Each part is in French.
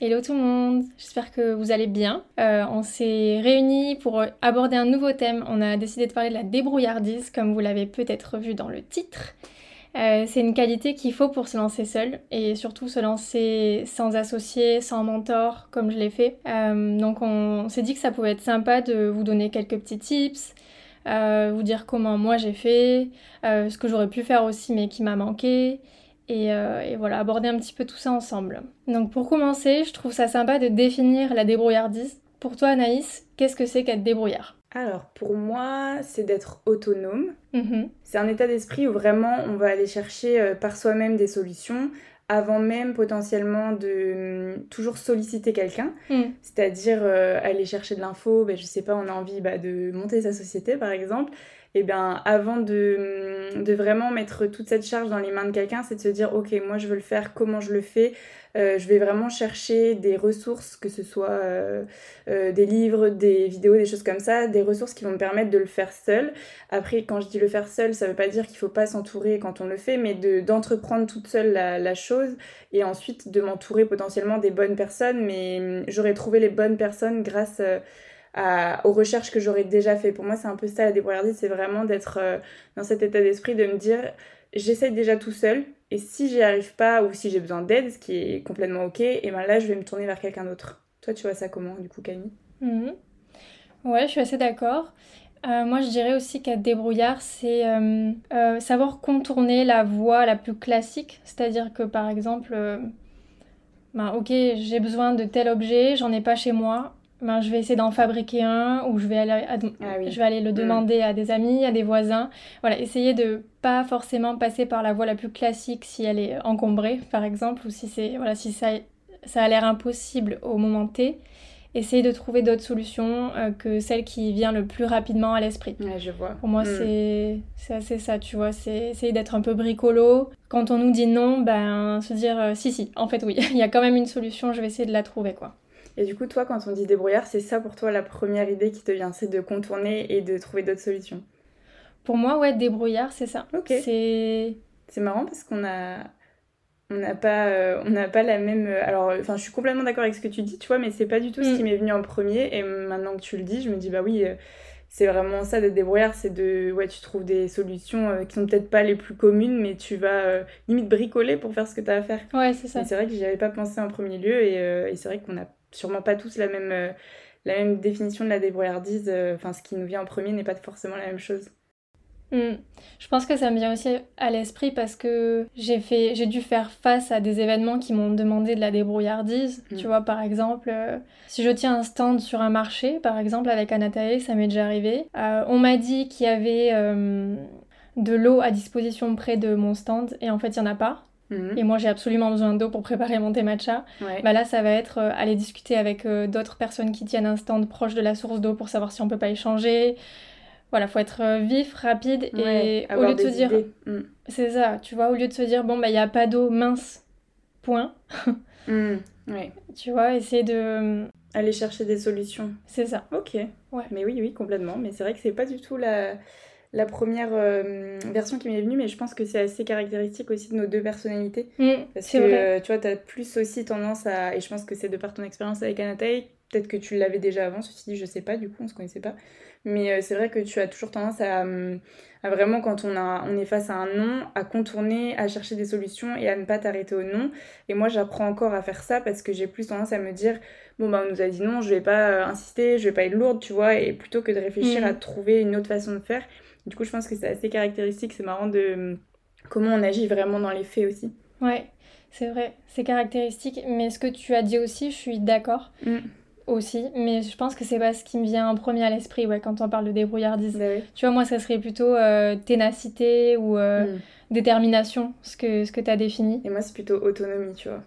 Hello tout le monde, j'espère que vous allez bien. Euh, on s'est réunis pour aborder un nouveau thème. On a décidé de parler de la débrouillardise, comme vous l'avez peut-être vu dans le titre. Euh, c'est une qualité qu'il faut pour se lancer seul et surtout se lancer sans associé, sans mentor, comme je l'ai fait. Euh, donc on s'est dit que ça pouvait être sympa de vous donner quelques petits tips, vous dire comment moi j'ai fait, ce que j'aurais pu faire aussi mais qui m'a manqué. Euh, et, voilà, aborder un petit peu tout ça ensemble. Donc pour commencer, je trouve ça sympa de définir la débrouillardise. Pour toi, Anaïs, qu'est-ce que c'est qu'être débrouillard? Alors pour moi, c'est d'être autonome. Mm-hmm. C'est un état d'esprit où vraiment on va aller chercher euh, par soi-même des solutions avant même potentiellement de hum, toujours solliciter quelqu'un, mm. c'est-à-dire euh, aller chercher de l'info, ben, je sais pas, on a envie bah, de monter sa société par exemple, et bien avant de, de, vraiment mettre toute cette charge dans les mains de quelqu'un, c'est de se dire ok moi je veux le faire, comment je le fais, euh, je vais vraiment chercher des ressources, que ce soit euh, euh, des livres, des vidéos, des choses comme ça, des ressources qui vont me permettre de le faire seul. Après quand je dis le faire seul, ça veut pas dire qu'il faut pas s'entourer quand on le fait, mais d'entreprendre toute seule la, la, chose et ensuite de m'entourer potentiellement des bonnes personnes, mais hum, j'aurais trouvé les bonnes personnes grâce aux recherches que j'aurais déjà fait. Pour moi, c'est un peu ça la débrouillardise, c'est vraiment d'être euh, dans cet état d'esprit de me dire j'essaye déjà tout seul et si j'y arrive pas ou si j'ai besoin d'aide, ce qui est complètement ok, et ben là je vais me tourner vers quelqu'un d'autre. Toi, tu vois ça comment du coup, Camille? Mhm. Ouais, je suis assez d'accord. Euh, moi, je dirais aussi qu'être débrouillard, c'est euh, savoir contourner la voie la plus classique. C'est-à-dire que, par exemple, ben, ok, j'ai besoin de tel objet, j'en ai pas chez moi ben, je vais essayer d'en fabriquer un ou je vais aller, ah je vais aller le mm. demander à des amis, à des voisins. Voilà, essayer de pas forcément passer par la voie la plus classique si elle est encombrée, par exemple, ou si, c'est, voilà, si ça, ça a l'air impossible au moment T. Essayer de trouver d'autres solutions euh, que celle qui vient le plus rapidement à l'esprit. Ouais, je vois. Pour moi, mm. c'est, c'est assez ça, tu vois. C'est essayer d'être un peu bricolo. Quand on nous dit non, ben, se dire euh, si, si, en fait, oui, il y a quand même une solution, je vais essayer de la trouver, quoi. Et du coup, toi, quand on dit débrouillard, c'est ça pour toi la première idée qui te vient, c'est de contourner et de trouver d'autres solutions Pour moi, ouais, débrouillard, c'est ça. Ok. C'est... C'est marrant parce qu'on a... On n'a pas, euh, on n'a pas la même. Euh, alors, enfin, je suis complètement d'accord avec ce que tu dis, tu vois, mais c'est pas du tout ce qui mm. m'est venu en premier. Et maintenant que tu le dis, je me dis, bah oui, euh, c'est vraiment ça d'être débrouillard, c'est de, ouais, tu trouves des solutions qui sont peut-être pas les plus communes, mais tu vas limite bricoler pour faire ce que tu as à faire. Ouais, c'est ça. c'est vrai que j'y avais pas pensé en premier lieu, et, et c'est vrai qu'on a sûrement pas tous la même, euh, la même définition de la débrouillardise. Euh, enfin, ce qui nous vient en premier n'est pas forcément la même chose. Hmm. Je pense que ça me vient aussi à l'esprit parce que j'ai fait, j'ai dû faire face à des événements qui m'ont demandé de la débrouillardise. Hmm. Tu vois, par exemple, euh, si je tiens un stand sur un marché, par exemple avec Anatae, ça m'est déjà arrivé. on m'a dit qu'il y avait de l'eau à disposition près de mon stand et en fait il y en a pas. Mhm. Et moi, j'ai absolument besoin d'eau pour préparer mon thé matcha. Bah là, ça va être euh, aller discuter avec euh, d'autres personnes qui tiennent un stand proche de la source d'eau pour savoir si on peut pas échanger. Voilà, faut être euh, vif, rapide et au lieu de se dire, mm. c'est ça, tu vois, au lieu de se dire bon bah il y a pas d'eau mince, point. mm. Tu vois, essayer de aller chercher des solutions. C'est ça. Ok. Ouais. Mais oui, oui, complètement. Mais c'est vrai que c'est pas du tout la la première euh, version qui m'est venue, mais je pense que c'est assez caractéristique aussi de nos deux personnalités. Mm, parce que euh, tu vois, tu as plus aussi tendance à. Et je pense que c'est de par ton expérience avec Anatay, peut-être que tu l'avais déjà avant, ceci dit, je sais pas, du coup, on se connaissait pas. Mais euh, c'est vrai que tu as toujours tendance à, à, vraiment, quand on, a, on est face à un non, à contourner, à chercher des solutions et à ne pas t'arrêter au non. Et moi, j'apprends encore à faire ça parce que j'ai plus tendance à me dire bon, bah, on nous a dit non, je vais pas insister, je vais pas être lourde, tu vois, et plutôt que de réfléchir mm. à trouver une autre façon de faire. Du coup, je pense que c'est assez caractéristique. C'est marrant de, comment on agit vraiment dans les faits aussi. Ouais, c'est vrai, c'est caractéristique. Mais ce que tu as dit aussi, je suis d'accord. Mm. Aussi, mais je pense que c'est pas ce qui me vient en premier à l'esprit ouais, quand on parle de débrouillardise. Bah tu vois, moi, ça serait plutôt euh, ténacité ou euh, mm. détermination, ce que, ce que tu as défini. Et moi, c'est plutôt autonomie, tu vois.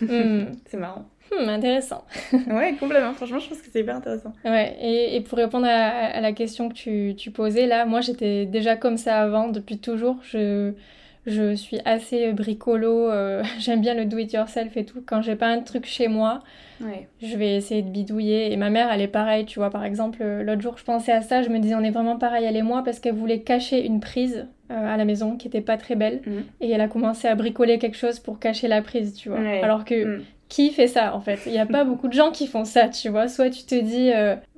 Mm. c'est marrant. Hmm, intéressant. ouais, complètement. Franchement, je pense que c'est hyper intéressant. Ouais, et, et pour répondre à, la question que tu, tu posais, là, moi, j'étais déjà comme ça avant, depuis toujours. Je, je suis assez bricolo, euh, j'aime bien le do-it-yourself et tout. Quand j'ai pas un truc chez moi, je vais essayer de bidouiller. Et ma mère, elle est pareille, tu vois. Par exemple, euh, l'autre jour, je pensais à ça, je me disais, on est vraiment pareil, elle et moi, parce qu'elle voulait cacher une prise euh, à la maison qui était pas très belle. Mm. Et elle a commencé à bricoler quelque chose pour cacher la prise, tu vois. Alors que. Mm. Qui fait ça en fait? Il n'y a pas beaucoup de gens qui font ça, tu vois. Soit tu te dis,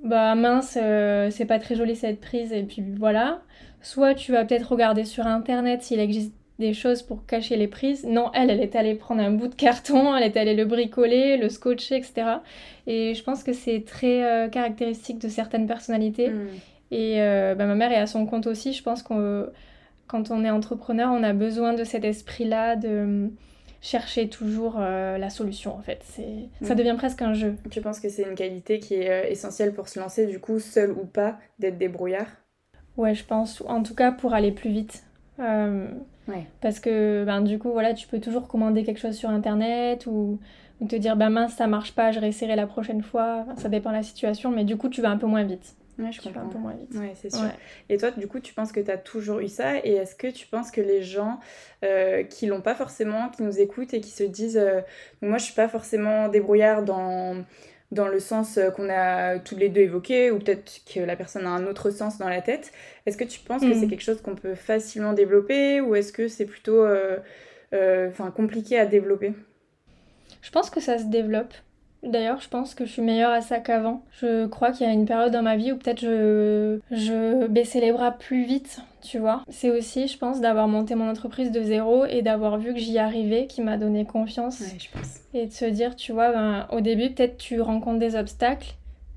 bah mince, c'est pas très joli cette prise, et puis voilà. Soit tu vas peut-être regarder sur internet s'il existe des choses pour cacher les prises. Non, elle, elle est allée prendre un bout de carton, elle est allée le bricoler, le scotcher, etc. Et je pense que c'est très euh, caractéristique de certaines personnalités. Mm. Et euh, bah, ma mère est à son compte aussi. Je pense que quand on est entrepreneur, on a besoin de cet esprit-là, de euh, chercher toujours la solution en fait. C'est, Ça mm. devient presque un jeu. Tu penses que c'est une qualité qui est essentielle pour se lancer, du coup, seul ou pas, d'être débrouillard? Ouais, je pense. En tout cas, pour aller plus vite. Parce que ben, du coup, voilà, tu peux toujours commander quelque chose sur Internet ou, te dire, ben mince, ça marche pas, je réessayerai la prochaine fois. ça dépend de la situation, mais du coup, tu vas un peu moins vite. Ouais, je comprends. un peu moins vite. Ouais, c'est sûr. Et toi, du coup, tu penses que tu as toujours eu ça? Et est-ce que tu penses que les gens euh, qui l'ont pas forcément, qui nous écoutent et qui se disent euh, Moi, je suis pas forcément débrouillard dans dans le sens euh, qu'on a tous les deux évoqué, ou peut-être que la personne a un autre sens dans la tête. Est-ce que tu penses que c'est mm. quelque chose qu'on peut facilement développer, ou est-ce que c'est plutôt euh, euh, compliqué à développer? Je pense que ça se développe. D'ailleurs, je pense que je suis meilleure à ça qu'avant. Je crois qu'il y a une période dans ma vie où peut-être je, je baissais les bras plus vite, tu vois. C'est aussi, je pense, d'avoir monté mon entreprise de zéro et d'avoir vu que j'y arrivais qui m'a donné confiance. Ouais, je pense. Et de se dire, tu vois, ben, au début, peut-être tu rencontres des obstacles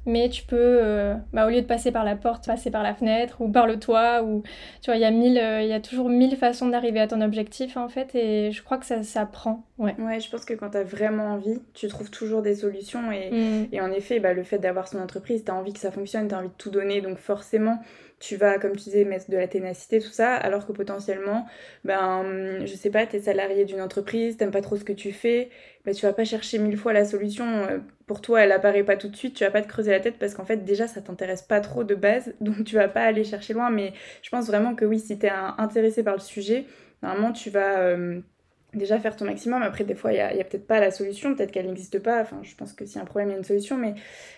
mais tu peux, euh, bah, au lieu de passer par la porte, passer par la fenêtre ou par le toit, ou tu vois, il y a mille, euh, il y a toujours mille façons d'arriver à ton objectif en fait, et je crois que ça, ça prend. Ouais. ouais, je pense que quand tu as vraiment envie, tu trouves toujours des solutions, et, mm. et en effet, bah, le fait d'avoir son entreprise, tu as envie que ça fonctionne, tu as envie de tout donner, donc forcément, tu vas, comme tu disais, mettre de la ténacité, tout ça, alors que potentiellement, ben, je sais pas, tu es salarié d'une entreprise, t'aimes pas trop ce que tu fais, ben, tu vas pas chercher mille fois la solution. Euh, pour toi, elle apparaît pas tout de suite, tu vas pas te creuser la tête parce qu'en fait, déjà, ça t'intéresse pas trop de base, donc tu vas pas aller chercher loin. Mais je pense vraiment que oui, si tu es intéressé par le sujet, normalement, tu vas. Euh, déjà faire ton maximum. Après, des fois, il n'y a, peut-être pas la solution, peut-être qu'elle n'existe pas. Enfin, je pense que s'il y a un problème, il y a une solution, mais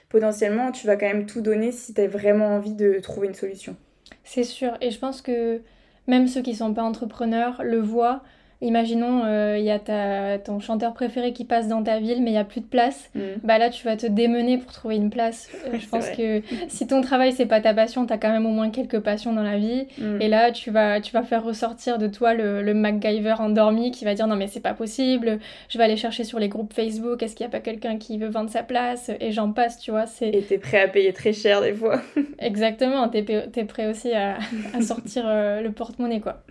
potentiellement, tu vas quand même tout donner si tu as vraiment envie de trouver une solution. C'est sûr, et je pense que même ceux qui sont pas entrepreneurs le voient. Imaginons, euh, il y a ta, ton chanteur préféré qui passe dans ta ville, mais il n'y a plus de place. Mm. Bah là, tu vas te démener pour trouver une place. Euh, je pense que si ton travail, c'est pas ta passion, tu as quand même au moins quelques passions dans la vie. Mm. Et là, tu vas, tu vas faire ressortir de toi le, le MacGyver endormi qui va dire non, mais c'est pas possible. Je vais aller chercher sur les groupes Facebook. Est-ce qu'il n'y a pas quelqu'un qui veut vendre sa place? Et j'en passe, tu vois. Et t'es prêt à payer très cher des fois. Exactement. T'es es prêt aussi à, à sortir euh, le porte-monnaie, quoi.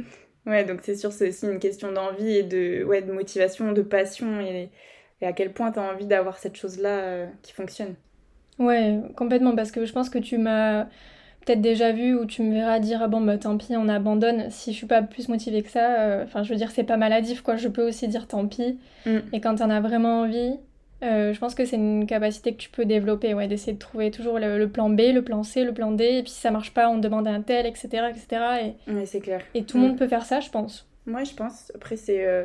Ouais, donc c'est sûr, c'est aussi une question d'envie et de, ouais, de motivation, de passion et, et à quel point tu as envie d'avoir cette chose-là euh, qui fonctionne. Ouais, complètement, parce que je pense que tu m'as peut-être déjà vu ou tu me verras dire ah bon bah tant pis on abandonne si je suis pas plus motivée que ça euh, enfin je veux dire c'est pas maladif quoi je peux aussi dire tant pis mm. et quand t'en as vraiment envie euh, je pense que c'est une capacité que tu peux développer, ouais, d'essayer de trouver toujours le, plan B, le plan C, le plan D, et puis si ça marche pas, on demande à un tel, etc. etc. Et, c'est clair. Et tout le monde mm. peut faire ça, je pense. Moi, je pense. Après, c'est euh,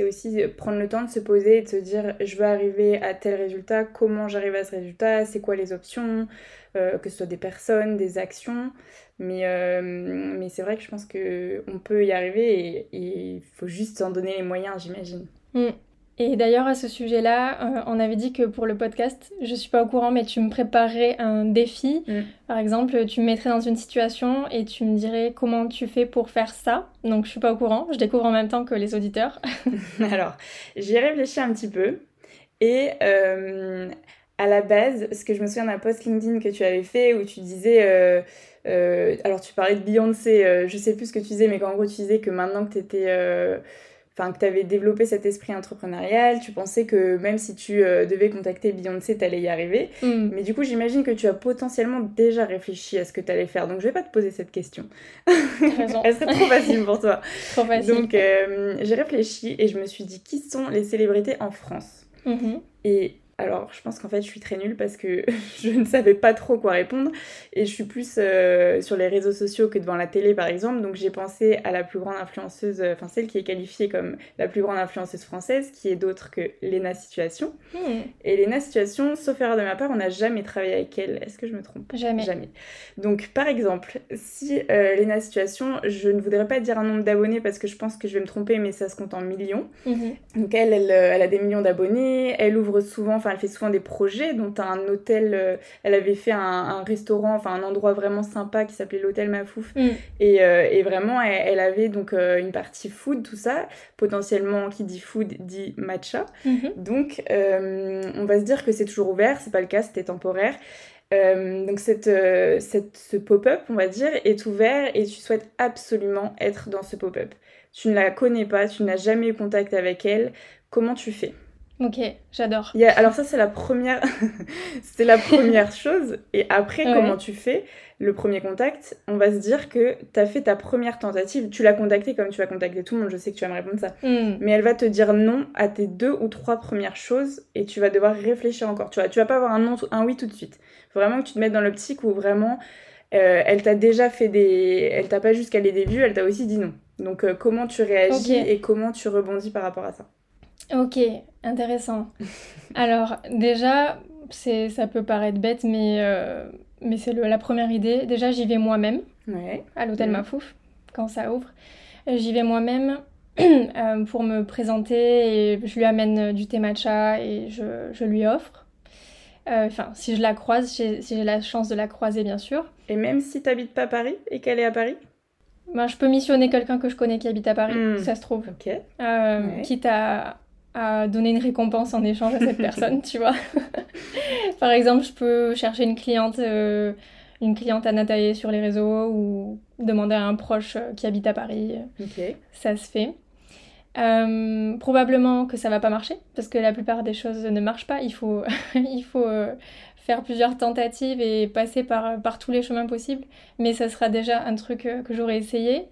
aussi prendre le temps de se poser et de se dire je veux arriver à tel résultat, comment j'arrive à ce résultat, c'est quoi les options, euh, que ce soit des personnes, des actions. Mais, mais c'est vrai que je pense qu'on peut y arriver et il faut juste s'en donner les moyens, j'imagine. Mm. Et d'ailleurs, à ce sujet-là, euh, on avait dit que pour le podcast, je suis pas au courant, mais tu me préparerais un défi. Mm. Par exemple, tu me mettrais dans une situation et tu me dirais comment tu fais pour faire ça. Donc, je suis pas au courant. Je découvre en même temps que les auditeurs. Alors, j'y ai réfléchi un petit peu. Et euh, à la base, ce que je me souviens d'un post LinkedIn que tu avais fait où tu disais. Euh, alors tu parlais de Beyoncé, je sais plus ce que tu disais, mais qu'en gros tu disais que maintenant que tu étais enfin que tu avais développé cet esprit entrepreneurial, tu pensais que même si tu euh, devais contacter Beyoncé, tu allais y arriver. Mm. Mais du coup, j'imagine que tu as potentiellement déjà réfléchi à ce que tu allais faire. Donc, je vais pas te poser cette question. Elle serait trop facile pour toi. trop facile. Donc, euh, j'ai réfléchi et je me suis dit qui sont les célébrités en France? Mm-hmm. Et alors, je pense qu'en fait, je suis très nulle parce que je ne savais pas trop quoi répondre. Et je suis plus euh, sur les réseaux sociaux que devant la télé, par exemple. Donc, j'ai pensé à la plus grande influenceuse, euh, enfin, celle qui est qualifiée comme la plus grande influenceuse française, qui est d'autre que Léna Situation. Hmm. Et Léna Situation, sauf erreur de ma part, on n'a jamais travaillé avec elle. Est-ce que je me trompe? Jamais. Jamais. Donc, par exemple, si euh, Léna Situation, je ne voudrais pas dire un nombre d'abonnés parce que je pense que je vais me tromper, mais ça se compte en millions. Mhm. Donc, elle, elle, elle a des millions d'abonnés. Elle ouvre souvent enfin elle fait souvent des projets, dont un hôtel, euh, elle avait fait un, restaurant, enfin un endroit vraiment sympa qui s'appelait l'hôtel Mafouf. Mm. Euh, et, vraiment, elle, avait donc euh, une partie food, tout ça. Potentiellement, qui dit food dit matcha. Mm-hmm. Donc, on va se dire que c'est toujours ouvert, c'est pas le cas, c'était temporaire. donc cette, cette, ce pop-up, on va dire, est ouvert et tu souhaites absolument être dans ce pop-up. Tu ne la connais pas, tu n'as jamais eu contact avec elle. Comment tu fais? Ok, j'adore. Alors ça c'est la première, c'est la première chose. Et après, comment tu fais le premier contact? On va se dire que tu as fait ta première tentative. Tu l'as contacté comme tu vas contacter tout le monde. Je sais que tu vas me répondre ça. Hmm. Mais elle va te dire non à tes deux ou trois premières choses et tu vas devoir réfléchir encore. Tu vas, tu vas pas avoir un non, un oui tout de suite. Faut vraiment que tu te mettes dans l'optique où vraiment euh, elle t'a déjà fait des, elle t'a pas juste calé des vues, elle t'a aussi dit non. Donc euh, comment tu réagis et comment tu rebondis par rapport à ça? Ok, intéressant. Alors déjà, c'est, ça peut paraître bête, mais, euh, mais c'est la première idée. Déjà, j'y vais moi-même à l'hôtel Mafouf quand ça ouvre. Euh, j'y vais moi-même euh, pour me présenter et je lui amène du thé matcha et je, je lui offre. Enfin, si je la croise, si j'ai la chance de la croiser, bien sûr. Et même si tu n'habites pas Paris et qu'elle est à Paris? Ben, je peux missionner quelqu'un que je connais qui habite à Paris, hmm. ça se trouve. Ok. Quitte à, à donner une récompense en échange à cette personne, tu vois. Par exemple, je peux chercher une cliente, euh, une cliente à Natailler sur les réseaux ou demander à un proche euh, qui habite à Paris. Ok. Ça se fait. Euh, probablement que ça va pas marcher parce que la plupart des choses ne marchent pas. Il faut, il faut faire plusieurs tentatives et passer par, par tous les chemins possibles. Mais ça sera déjà un truc que j'aurais essayé.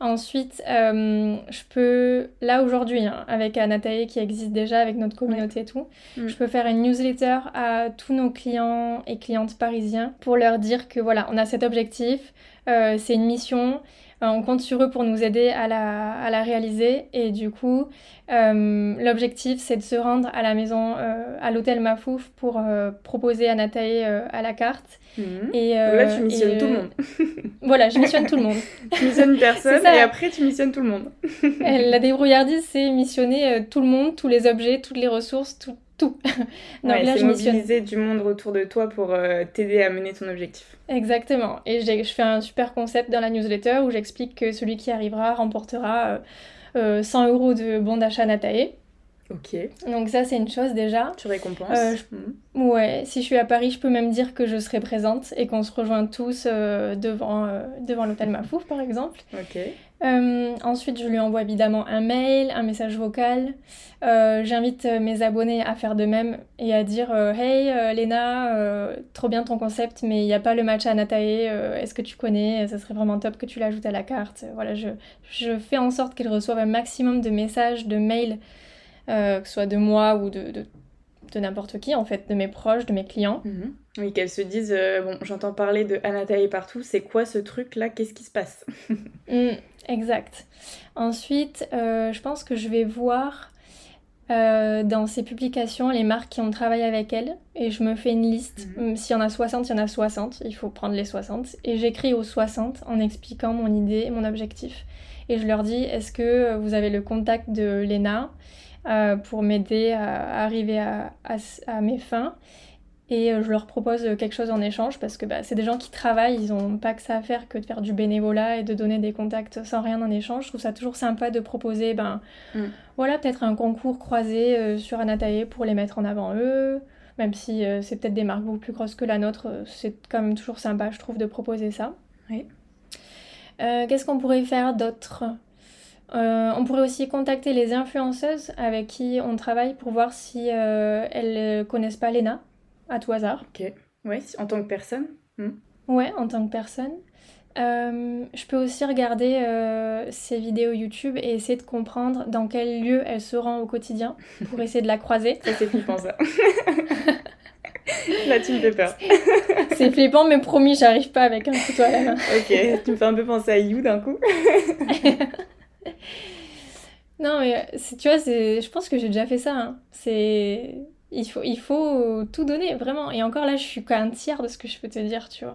Ensuite, euh, je peux, là aujourd'hui, hein, avec Anatae qui existe déjà, avec notre communauté et tout, je peux faire une newsletter à tous nos clients et clientes parisiens pour leur dire que voilà, on a cet objectif, euh, c'est une mission, on compte sur eux pour nous aider à la, à la réaliser. Et du coup, euh, l'objectif, c'est de se rendre à la maison, euh, à l'hôtel Mafouf, pour proposer à Nathalie à la carte. Mhm. Et, là, tu missionnes tout le monde. voilà, je missionne tout le monde. tu missionnes personne et après, tu missionnes tout le monde. la débrouillardise, c'est missionner tout le monde, tous les objets, toutes les ressources, tout, tout. Donc là, je mobiliser du monde autour de toi pour euh, t'aider à mener ton objectif. Exactement. Et je fais un super concept dans la newsletter où j'explique que celui qui arrivera remportera 100 euh, euh, euros de bon d'achat Natae. Ok. Donc ça, c'est une chose déjà. Tu récompenses mhm. Ouais, si je suis à Paris, je peux même dire que je serai présente et qu'on se rejoint tous devant, devant l'hôtel Mafouf, par exemple. Ok. Euh, ensuite, je lui envoie évidemment un mail, un message vocal. Euh, j'invite mes abonnés à faire de même et à dire euh, Hey Léna, trop bien ton concept, mais il n'y a pas le match à Natae, est-ce que tu connais? Ça serait vraiment top que tu l'ajoutes à la carte. Voilà, je, je fais en sorte qu'elle reçoive un maximum de messages, de mails, que ce soit de moi ou de, de, de n'importe qui, en fait, de mes proches, de mes clients. Mhm. Oui, qu'elles se disent Bon, j'entends parler de Anatae partout, c'est quoi ce truc là Qu'est-ce qui se passe? Mm. Exact. Ensuite, euh, je pense que je vais voir euh, dans ces publications les marques qui ont travaillé avec elle et je me fais une liste. Mhm. S'il y en a 60, il y en a 60. Il faut prendre les 60. Et j'écris aux 60 en expliquant mon idée, mon objectif. Et je leur dis est-ce que vous avez le contact de Lena euh, pour m'aider à, arriver à mes fins? Et euh, je leur propose quelque chose en échange parce que bah, c'est des gens qui travaillent, ils n'ont pas que ça à faire que de faire du bénévolat et de donner des contacts sans rien en échange. Je trouve ça toujours sympa de proposer, ben mm. voilà, peut-être un concours croisé euh, sur Anatae pour les mettre en avant eux, même si euh, c'est peut-être des marques beaucoup plus grosses que la nôtre, c'est quand même toujours sympa, je trouve, de proposer ça. Oui. Qu'est-ce qu'on pourrait faire d'autre? On pourrait aussi contacter les influenceuses avec qui on travaille pour voir si elles connaissent pas Lena, à tout hasard. Ok. Oui, en tant que personne. Hmm. Ouais, en tant que personne. Euh, je peux aussi regarder euh, ses vidéos YouTube et essayer de comprendre dans quel lieu elle se rend au quotidien pour essayer de la croiser. Ça, c'est flippant, ça. Là, tu me fais peur. c'est flippant, mais promis, j'arrive pas avec un couteau à la main. ok, tu me fais un peu penser à You d'un coup. non, mais tu vois, je pense que j'ai déjà fait ça. Hein. C'est il faut, il faut tout donner, vraiment. Et encore là, je suis qu'à un tiers de ce que je peux te dire, tu vois.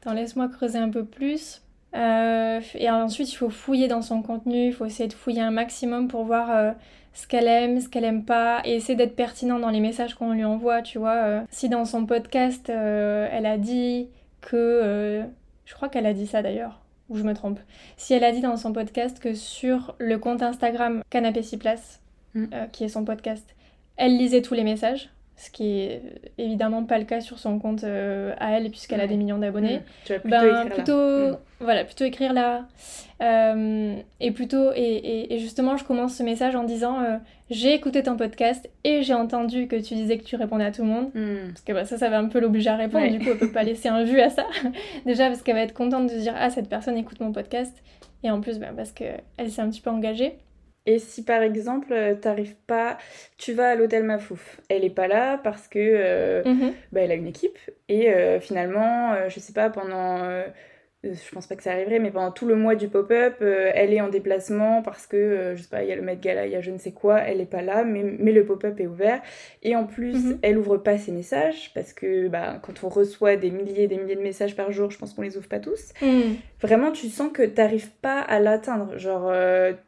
Attends, laisse-moi creuser un peu plus. Euh, et ensuite, il faut fouiller dans son contenu, il faut essayer de fouiller un maximum pour voir euh, ce qu'elle aime, ce qu'elle aime pas, et essayer d'être pertinent dans les messages qu'on lui envoie, tu vois. Euh. si dans son podcast, elle a dit que... je crois qu'elle a dit ça d'ailleurs, ou je me trompe. Si elle a dit dans son podcast que sur le compte Instagram Canapé 6 places, mm. qui est son podcast, elle lisait tous les messages, ce qui est évidemment pas le cas sur son compte euh, à elle puisqu'elle a des millions d'abonnés. Tu vas plutôt ben, écrire plutôt, là. Mm. Voilà, plutôt écrire là. Euh, et plutôt, et, et, justement, je commence ce message en disant euh, J'ai écouté ton podcast et j'ai entendu que tu disais que tu répondais à tout le monde. Mm. Parce que bah, ça, ça va un peu l'obliger à répondre. Du coup, elle peut pas laisser un vu à ça. Déjà, parce qu'elle va être contente de se dire Ah, cette personne écoute mon podcast. Et en plus, bah, parce qu'elle s'est un petit peu engagée. Et si par exemple, euh, t'arrives pas, tu vas à l'hôtel Mafouf, elle est pas là parce que euh, mhm. bah, elle a une équipe et euh, finalement, je sais pas, pendant euh, je pense pas que ça arriverait, mais pendant tout le mois du pop-up, euh, elle est en déplacement parce que, euh, je sais pas, il y a le Met Gala, il y a je ne sais quoi, elle est pas là, mais, mais le pop-up est ouvert. Et en plus, mhm. elle ouvre pas ses messages parce que bah, quand on reçoit des milliers et des milliers de messages par jour, je pense qu'on les ouvre pas tous. Mhm. Vraiment, tu sens que t'arrives pas à l'atteindre. Genre,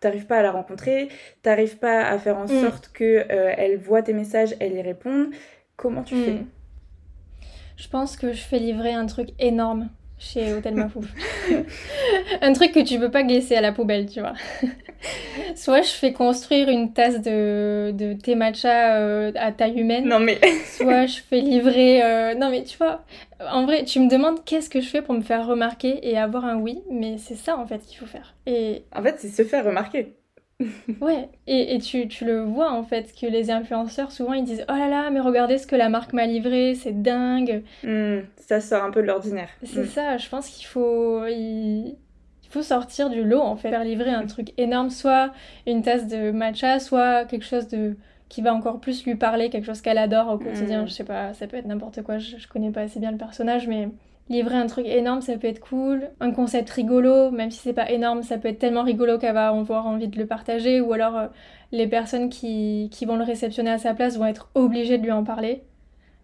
t'arrives pas à la rencontrer, t'arrives pas à faire en mhm. sorte que elle voit tes messages, elle y réponde. Comment tu fais? Je pense que je fais livrer un truc énorme chez Hôtel Mafouf. un truc que tu peux pas glisser à la poubelle, tu vois. soit je fais construire une tasse de, de thé matcha euh, à taille humaine. Non mais. soit je fais livrer. Euh, non mais tu vois, en vrai, tu me demandes qu'est-ce que je fais pour me faire remarquer et avoir un oui, mais c'est ça en fait qu'il faut faire. Et. En fait, c'est se faire remarquer. ouais, et, et tu, tu, le vois en fait, que les influenceurs souvent ils disent Oh là là, mais regardez ce que la marque m'a livré, c'est dingue. Hmm, ça sort un peu de l'ordinaire. C'est hmm. ça, je pense qu'il faut. Il... faut sortir du lot en fait, faire livrer un truc énorme, soit une tasse de matcha, soit quelque chose de qui va encore plus lui parler, quelque chose qu'elle adore au quotidien. Hmm. Je sais pas, ça peut être n'importe quoi, je, je connais pas assez bien le personnage, mais livrer un truc énorme, ça peut être cool. Un concept rigolo, même si c'est pas énorme, ça peut être tellement rigolo qu'elle va avoir envie de le partager. Ou alors euh, les personnes qui, qui, vont le réceptionner à sa place vont être obligées de lui en parler.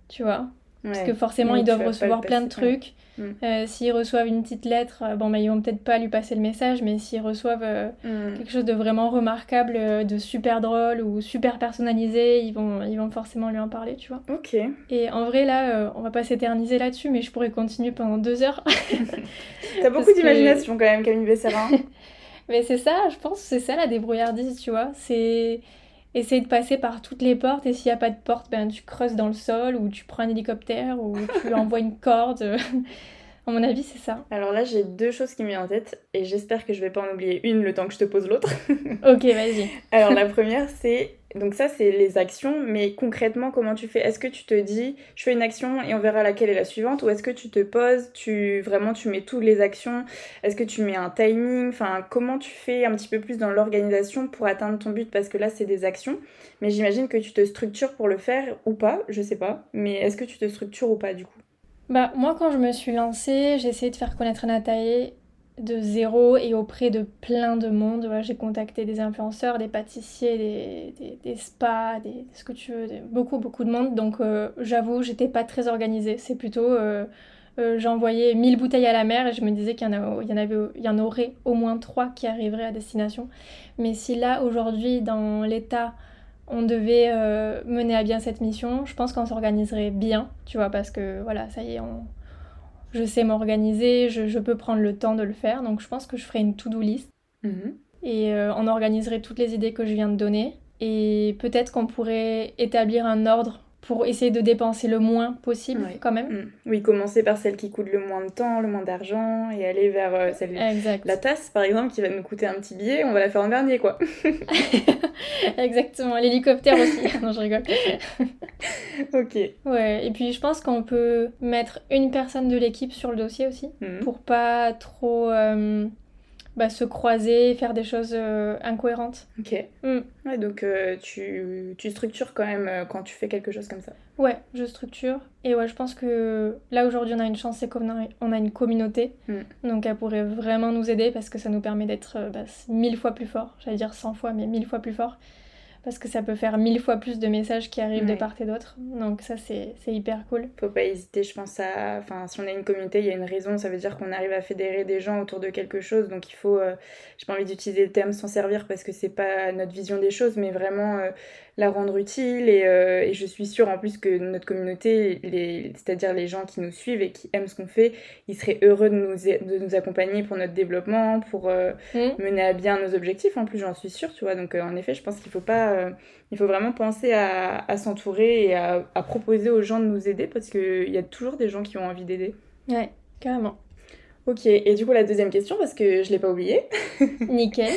Tu vois? Parce que forcément, ils doivent recevoir plein de trucs. Mm. Euh, s'ils reçoivent une petite lettre, euh, bon, bah, ils vont peut-être pas lui passer le message, mais s'ils reçoivent euh, mm. quelque chose de vraiment remarquable, de super drôle ou super personnalisé, ils vont, ils vont forcément lui en parler, tu vois. Ok. Et en vrai, là, on va pas s'éterniser là-dessus, mais je pourrais continuer pendant deux heures. T'as beaucoup d'imagination quand même, Camille Besserin. mais c'est ça, je pense, c'est ça la débrouillardise, tu vois. C'est essayer de passer par toutes les portes et s'il n'y a pas de porte, ben, tu creuses dans le sol ou tu prends un hélicoptère ou tu envoies une corde. à mon avis, c'est ça. Alors là, j'ai deux choses qui me viennent en tête et j'espère que je vais pas en oublier une le temps que je te pose l'autre. ok, vas-y. Alors la première, c'est donc ça, c'est les actions, mais concrètement, comment tu fais? Est-ce que tu te dis, je fais une action et on verra laquelle est la suivante, ou est-ce que tu te poses, tu vraiment tu mets toutes les actions? Est-ce que tu mets un timing? Enfin, comment tu fais un petit peu plus dans l'organisation pour atteindre ton but? Parce que là, c'est des actions, mais j'imagine que tu te structures pour le faire ou pas, je sais pas. Mais est-ce que tu te structures ou pas du coup? Bah moi, quand je me suis lancée, j'ai essayé de faire connaître Natalie de zéro et auprès de plein de monde. j'ai contacté des influenceurs, des pâtissiers, des, des, spas, des, ce que tu veux, beaucoup, beaucoup de monde. Donc euh, j'avoue, j'étais pas très organisée. C'est plutôt, euh, euh, j'envoyais 1000 bouteilles à la mer et je me disais qu'il y, en y, y en aurait au moins 3 qui arriveraient à destination. Mais si là, aujourd'hui, dans l'état, on devait mener à bien cette mission, je pense qu'on s'organiserait bien, tu vois, parce que voilà, ça y est, on je sais m'organiser, je, peux prendre le temps de le faire. Donc je pense que je ferai une to-do list. Mhm. Et euh, on organiserait toutes les idées que je viens de donner. Et peut-être qu'on pourrait établir un ordre pour essayer de dépenser le moins possible quand même. Mm. Oui, commencer par celle qui coûte le moins de temps, le moins d'argent, et aller vers euh, celle... Exact. La tasse, par exemple, qui va nous coûter un petit billet, on va la faire en dernier, quoi. Exactement. L'hélicoptère aussi. non, je rigole. ok. Ouais, et puis je pense qu'on peut mettre une personne de l'équipe sur le dossier aussi Mm. pour pas trop euh, bah, se croiser, faire des choses euh, incohérentes. Ok. Mm. Ouais, donc euh, tu, tu structures quand même euh, quand tu fais quelque chose comme ça. Ouais, je structure. Et ouais, je pense que là aujourd'hui on a une chance, c'est qu'on a, on a une communauté. Mm. Donc elle pourrait vraiment nous aider parce que ça nous permet d'être bah, mille fois plus fort. J'allais dire 100 fois, mais mille fois plus fort. Parce que ça peut faire mille fois plus de messages qui arrivent de part et d'autre. Donc ça c'est c'est hyper cool. Faut pas hésiter, je pense à. Enfin, si on a une communauté, il y a une raison, ça veut dire qu'on arrive à fédérer des gens autour de quelque chose. Donc il faut. euh, J'ai pas envie d'utiliser le terme s'en servir parce que c'est pas notre vision des choses, mais vraiment euh, la rendre utile. Et, euh, et je suis sûre en plus que notre communauté, c'est-à-dire les gens qui nous suivent et qui aiment ce qu'on fait, ils seraient heureux de nous, de nous accompagner pour notre développement, pour. euh, Mm. mener à bien nos objectifs en plus j'en suis sûre tu vois donc euh, en effet je pense qu'il faut pas il faut vraiment penser à, à s'entourer et à, à proposer aux gens de nous aider parce qu'il y a toujours des gens qui ont envie d'aider Ouais, carrément. Ok et du coup la deuxième question parce que je l'ai pas oublié Nickel.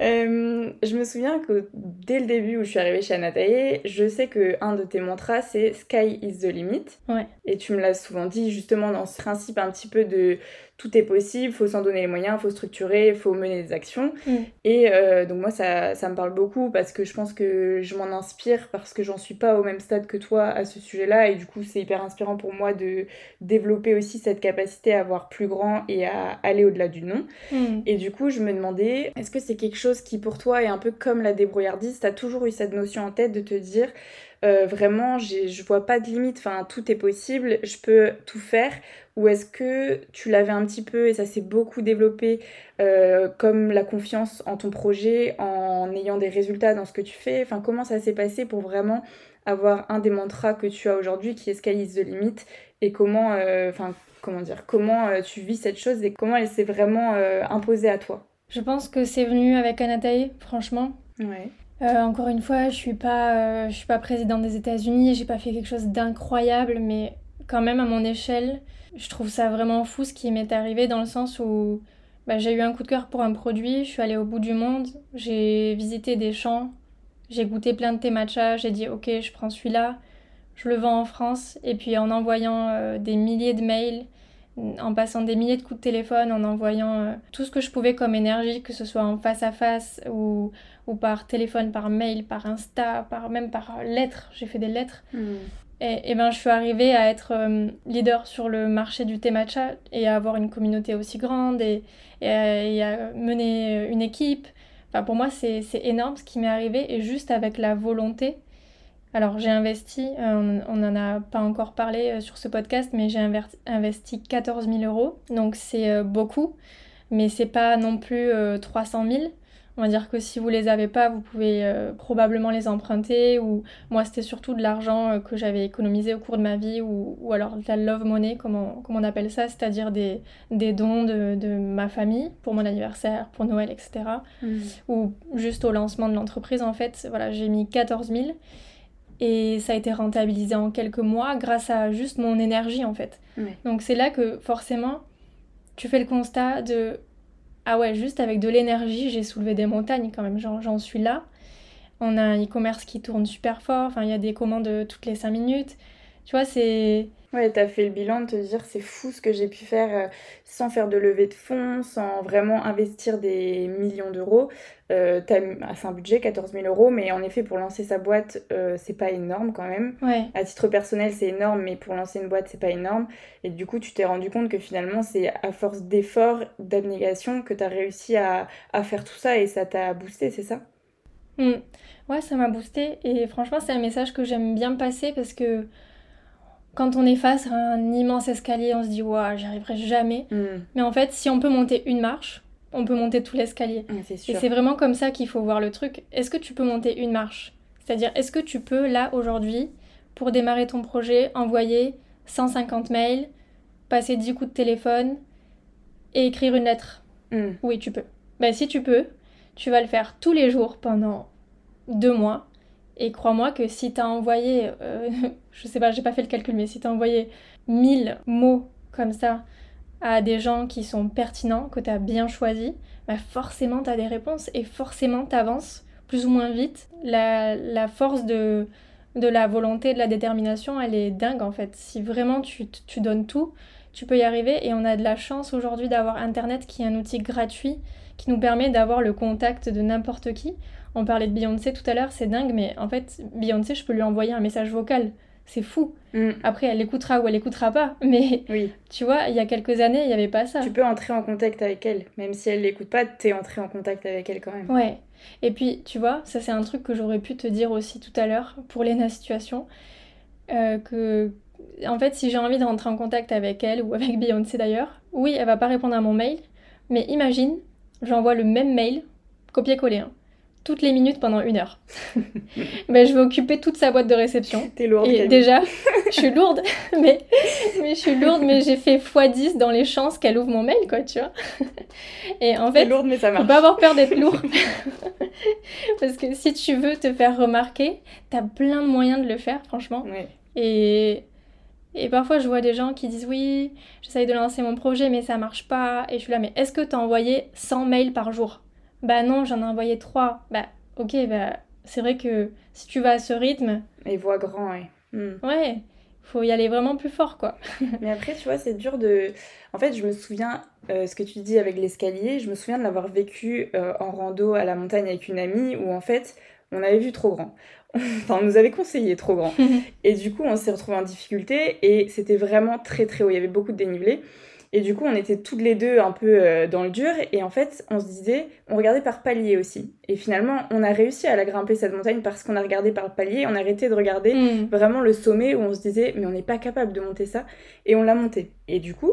euh, je me souviens que dès le début où je suis arrivée chez Anatae, je sais que un de tes mantras c'est Sky is the limit. Ouais. Et tu me l'as souvent dit justement dans ce principe un petit peu de tout est possible, faut s'en donner les moyens, faut structurer, faut mener des actions. Mm. Et euh, donc moi ça, ça me parle beaucoup parce que je pense que je m'en inspire parce que j'en suis pas au même stade que toi à ce sujet-là et du coup c'est hyper inspirant pour moi de développer aussi cette capacité à voir plus grand et à aller au-delà du non. Mm. Et du coup, je me demandais, est-ce que c'est quelque chose qui pour toi est un peu comme la débrouillardise? T'as toujours eu cette notion en tête de te dire, euh, vraiment, je vois pas de limite, enfin, tout est possible, je peux tout faire Ou est-ce que tu l'avais un petit peu et ça s'est beaucoup développé euh, comme la confiance en ton projet, en ayant des résultats dans ce que tu fais? Enfin, comment ça s'est passé pour vraiment avoir un des mantras que tu as aujourd'hui qui est Sky is the limit? Et comment, euh, enfin, comment dire, comment euh, tu vis cette chose et comment elle s'est vraiment imposée à toi? Je pense que c'est venu avec Anatae, franchement. Ouais. Euh, encore une fois, je suis euh, suis pas présidente des États-Unis, j'ai pas fait quelque chose d'incroyable, mais quand même à mon échelle, je trouve ça vraiment fou ce qui m'est arrivé dans le sens où bah, j'ai eu un coup de cœur pour un produit, je suis allée au bout du monde, j'ai visité des champs, j'ai goûté plein de thé matcha, j'ai dit ok, je prends celui-là, je le vends en France, et puis en envoyant euh, des milliers de mails, en passant des milliers de coups de téléphone, en envoyant tout ce que je pouvais comme énergie, que ce soit en face à face ou ou par téléphone, par mail, par Insta, par même par lettres. J'ai fait des lettres. Et, et ben, je suis arrivée à être euh, leader sur le marché du thé matcha et à avoir une communauté aussi grande et, et, à, et à mener une équipe. Enfin, pour moi, c'est c'est énorme ce qui m'est arrivé et juste avec la volonté. Alors, j'ai investi, euh, on n'en a pas encore parlé euh, sur ce podcast, mais j'ai investi 14 000 euros. Donc, c'est euh, beaucoup, mais c'est pas non plus euh, 300 000. On va dire que si vous les avez pas, vous pouvez euh, probablement les emprunter. Ou moi, c'était surtout de l'argent euh, que j'avais économisé au cours de ma vie, ou, ou alors de la love money, comme on, comme on appelle ça, c'est-à-dire des, des dons de, de ma famille pour mon anniversaire, pour Noël, etc. Ou juste au lancement de l'entreprise, en fait. Voilà, j'ai mis 14 000 et ça a été rentabilisé en quelques mois grâce à juste mon énergie, en fait. Donc c'est là que forcément, tu fais le constat de ah ouais, juste avec de l'énergie, j'ai soulevé des montagnes quand même, j'en suis là. On a un e-commerce qui tourne super fort, enfin il y a des commandes toutes les 5 minutes. Tu vois, c'est Ouais, t'as fait le bilan de te dire c'est fou ce que j'ai pu faire euh, sans faire de levée de fonds, sans vraiment investir des millions d'euros. Euh, t'as mis- ah, c'est un budget 14 000 euros, mais en effet pour lancer sa boîte euh, c'est pas énorme quand même. ouais, À titre personnel c'est énorme, mais pour lancer une boîte c'est pas énorme. Et du coup tu t'es rendu compte que finalement c'est à force d'efforts, d'abnégation que t'as réussi à, à faire tout ça et ça t'a boosté, c'est ça? Hmm. Ouais, ça m'a boosté et franchement, c'est un message que j'aime bien passer parce que quand on est face à un immense escalier, on se dit waouh, j'y arriverai jamais. Hmm, Mais en fait, si on peut monter une marche, on peut monter tout l'escalier. C'est Et c'est vraiment comme ça qu'il faut voir le truc. Est-ce que tu peux monter une marche? C'est-à-dire, est-ce que tu peux, là, aujourd'hui, pour démarrer ton projet, envoyer 150 mails, passer 10 coups de téléphone et écrire une lettre? Hmm, Oui, tu peux. Ben, si tu peux, tu vas le faire tous les jours pendant deux mois Et crois-moi que si t'as envoyé, euh, je sais pas, j'ai pas fait le calcul, mais si t'as envoyé 1000 mots comme ça à des gens qui sont pertinents, que t'as bien choisi, bah forcément t'as des réponses et forcément t'avances plus ou moins vite. La, force de, de la volonté, de la détermination, elle est dingue en fait. Si vraiment tu, tu donnes tout, tu peux y arriver et on a de la chance aujourd'hui d'avoir Internet qui est un outil gratuit qui nous permet d'avoir le contact de n'importe qui. On parlait de Beyoncé tout à l'heure, c'est dingue, mais en fait, Beyoncé, je peux lui envoyer un message vocal. C'est fou. Mm. Après, elle écoutera ou elle écoutera pas. Mais Oui. tu vois, il y a quelques années, il n'y avait pas ça. Tu peux entrer en contact avec elle. Même si elle l'écoute pas, t'es entré en contact avec elle quand même. Ouais. Et puis, tu vois, ça c'est un truc que j'aurais pu te dire aussi tout à l'heure pour Lena Situation. euh, que, en fait, si j'ai envie de rentrer en contact avec elle ou avec Beyoncé d'ailleurs, oui, elle va pas répondre à mon mail. Mais imagine, j'envoie le même mail, copier-coller, hein, toutes les minutes pendant une heure. ben, je vais occuper toute sa boîte de réception. T'es lourde. Et déjà, je suis lourde, mais, mais je suis lourde, mais j'ai fait x10 dans les chances qu'elle ouvre mon mail, quoi, tu vois. Et en T'es fait, lourde, mais ça faut marche. pas avoir peur d'être lourd. Parce que si tu veux te faire remarquer, t'as plein de moyens de le faire, franchement. Ouais. Et, et parfois, je vois des gens qui disent Oui, j'essaye de lancer mon projet, mais ça marche pas. Et je suis là, mais est-ce que t'as envoyé 100 mails par jour? Bah non, j'en ai envoyé 3. Bah ok, bah c'est vrai que si tu vas à ce rythme, Et voix grand, ouais. Mm. ouais, faut y aller vraiment plus fort, quoi. Mais après, tu vois, c'est dur de. En fait, je me souviens, euh, ce que tu dis avec l'escalier, je me souviens de l'avoir vécu euh, en rando à la montagne avec une amie où en fait, on avait vu trop grand. enfin, on nous avait conseillé trop grand. Et du coup, on s'est retrouvés en difficulté et c'était vraiment très très haut. Il y avait beaucoup de dénivelé. Et du coup, on était toutes les deux un peu euh, dans le dur. Et en fait, on se disait, on regardait par palier aussi. Et finalement, on a réussi à la grimper cette montagne parce qu'on a regardé par palier. On a arrêté de regarder Mm. vraiment le sommet où on se disait mais on n'est pas capable de monter ça et on l'a monté et du coup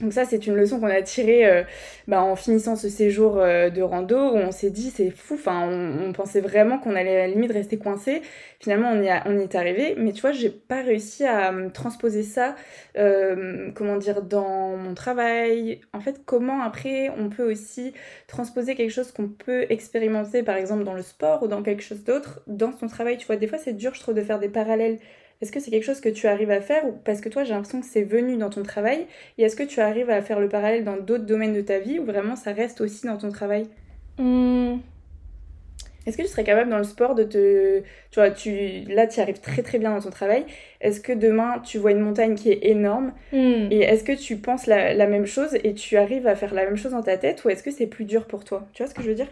donc ça c'est une leçon qu'on a tirée euh, bah, en finissant ce séjour euh, de rando où on s'est dit c'est fou enfin on, pensait vraiment qu'on allait à la limite rester coincé finalement on y, a- on y est arrivé. Mais tu vois j'ai pas réussi à euh, transposer ça comment dire dans mon travail. En fait comment après on peut aussi transposer quelque chose qu'on peut expérimenter par exemple dans le sport ou dans quelque chose d'autre dans son travail. Tu vois des fois c'est dur je trouve de faire des parallèles est-ce que c'est quelque chose que tu arrives à faire ou parce que toi j'ai l'impression que c'est venu dans ton travail et est-ce que tu arrives à faire le parallèle dans d'autres domaines de ta vie ou vraiment ça reste aussi dans ton travail? Mm. Est-ce que tu serais capable dans le sport de te... Tu vois, tu... là tu arrives très très bien dans ton travail. Est-ce que demain tu vois une montagne qui est énorme Mm. et est-ce que tu penses la, la même chose et tu arrives à faire la même chose dans ta tête ou est-ce que c'est plus dur pour toi? Tu vois ce que je veux dire?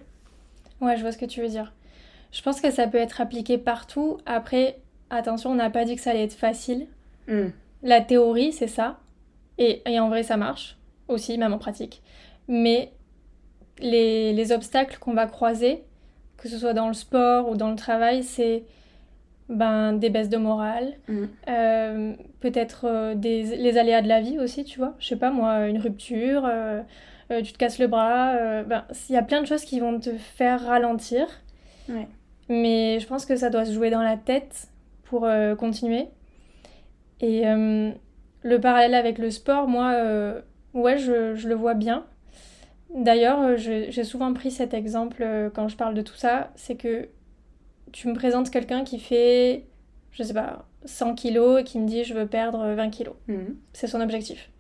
Ouais, je vois ce que tu veux dire. Je pense que ça peut être appliqué partout. Après, attention, on n'a pas dit que ça allait être facile. Hmm. La théorie, c'est ça. Et, et en vrai, ça marche aussi, même en pratique. Mais les, les obstacles qu'on va croiser, que ce soit dans le sport ou dans le travail, c'est ben, des baisses de morale, Mm. euh, peut-être euh, des, les aléas de la vie aussi, tu vois. Je sais pas, moi, une rupture, euh, tu te casses le bras. ben, il y a plein de choses qui vont te faire ralentir. Ouais. Mais je pense que ça doit se jouer dans la tête pour euh, continuer. Et euh, le parallèle avec le sport, moi, euh, ouais, je, je le vois bien. D'ailleurs, j'ai souvent pris cet exemple quand je parle de tout ça, c'est que tu me présentes quelqu'un qui fait, je sais pas, 100 kilos et qui me dit je veux perdre 20 kilos. Mhm. C'est son objectif.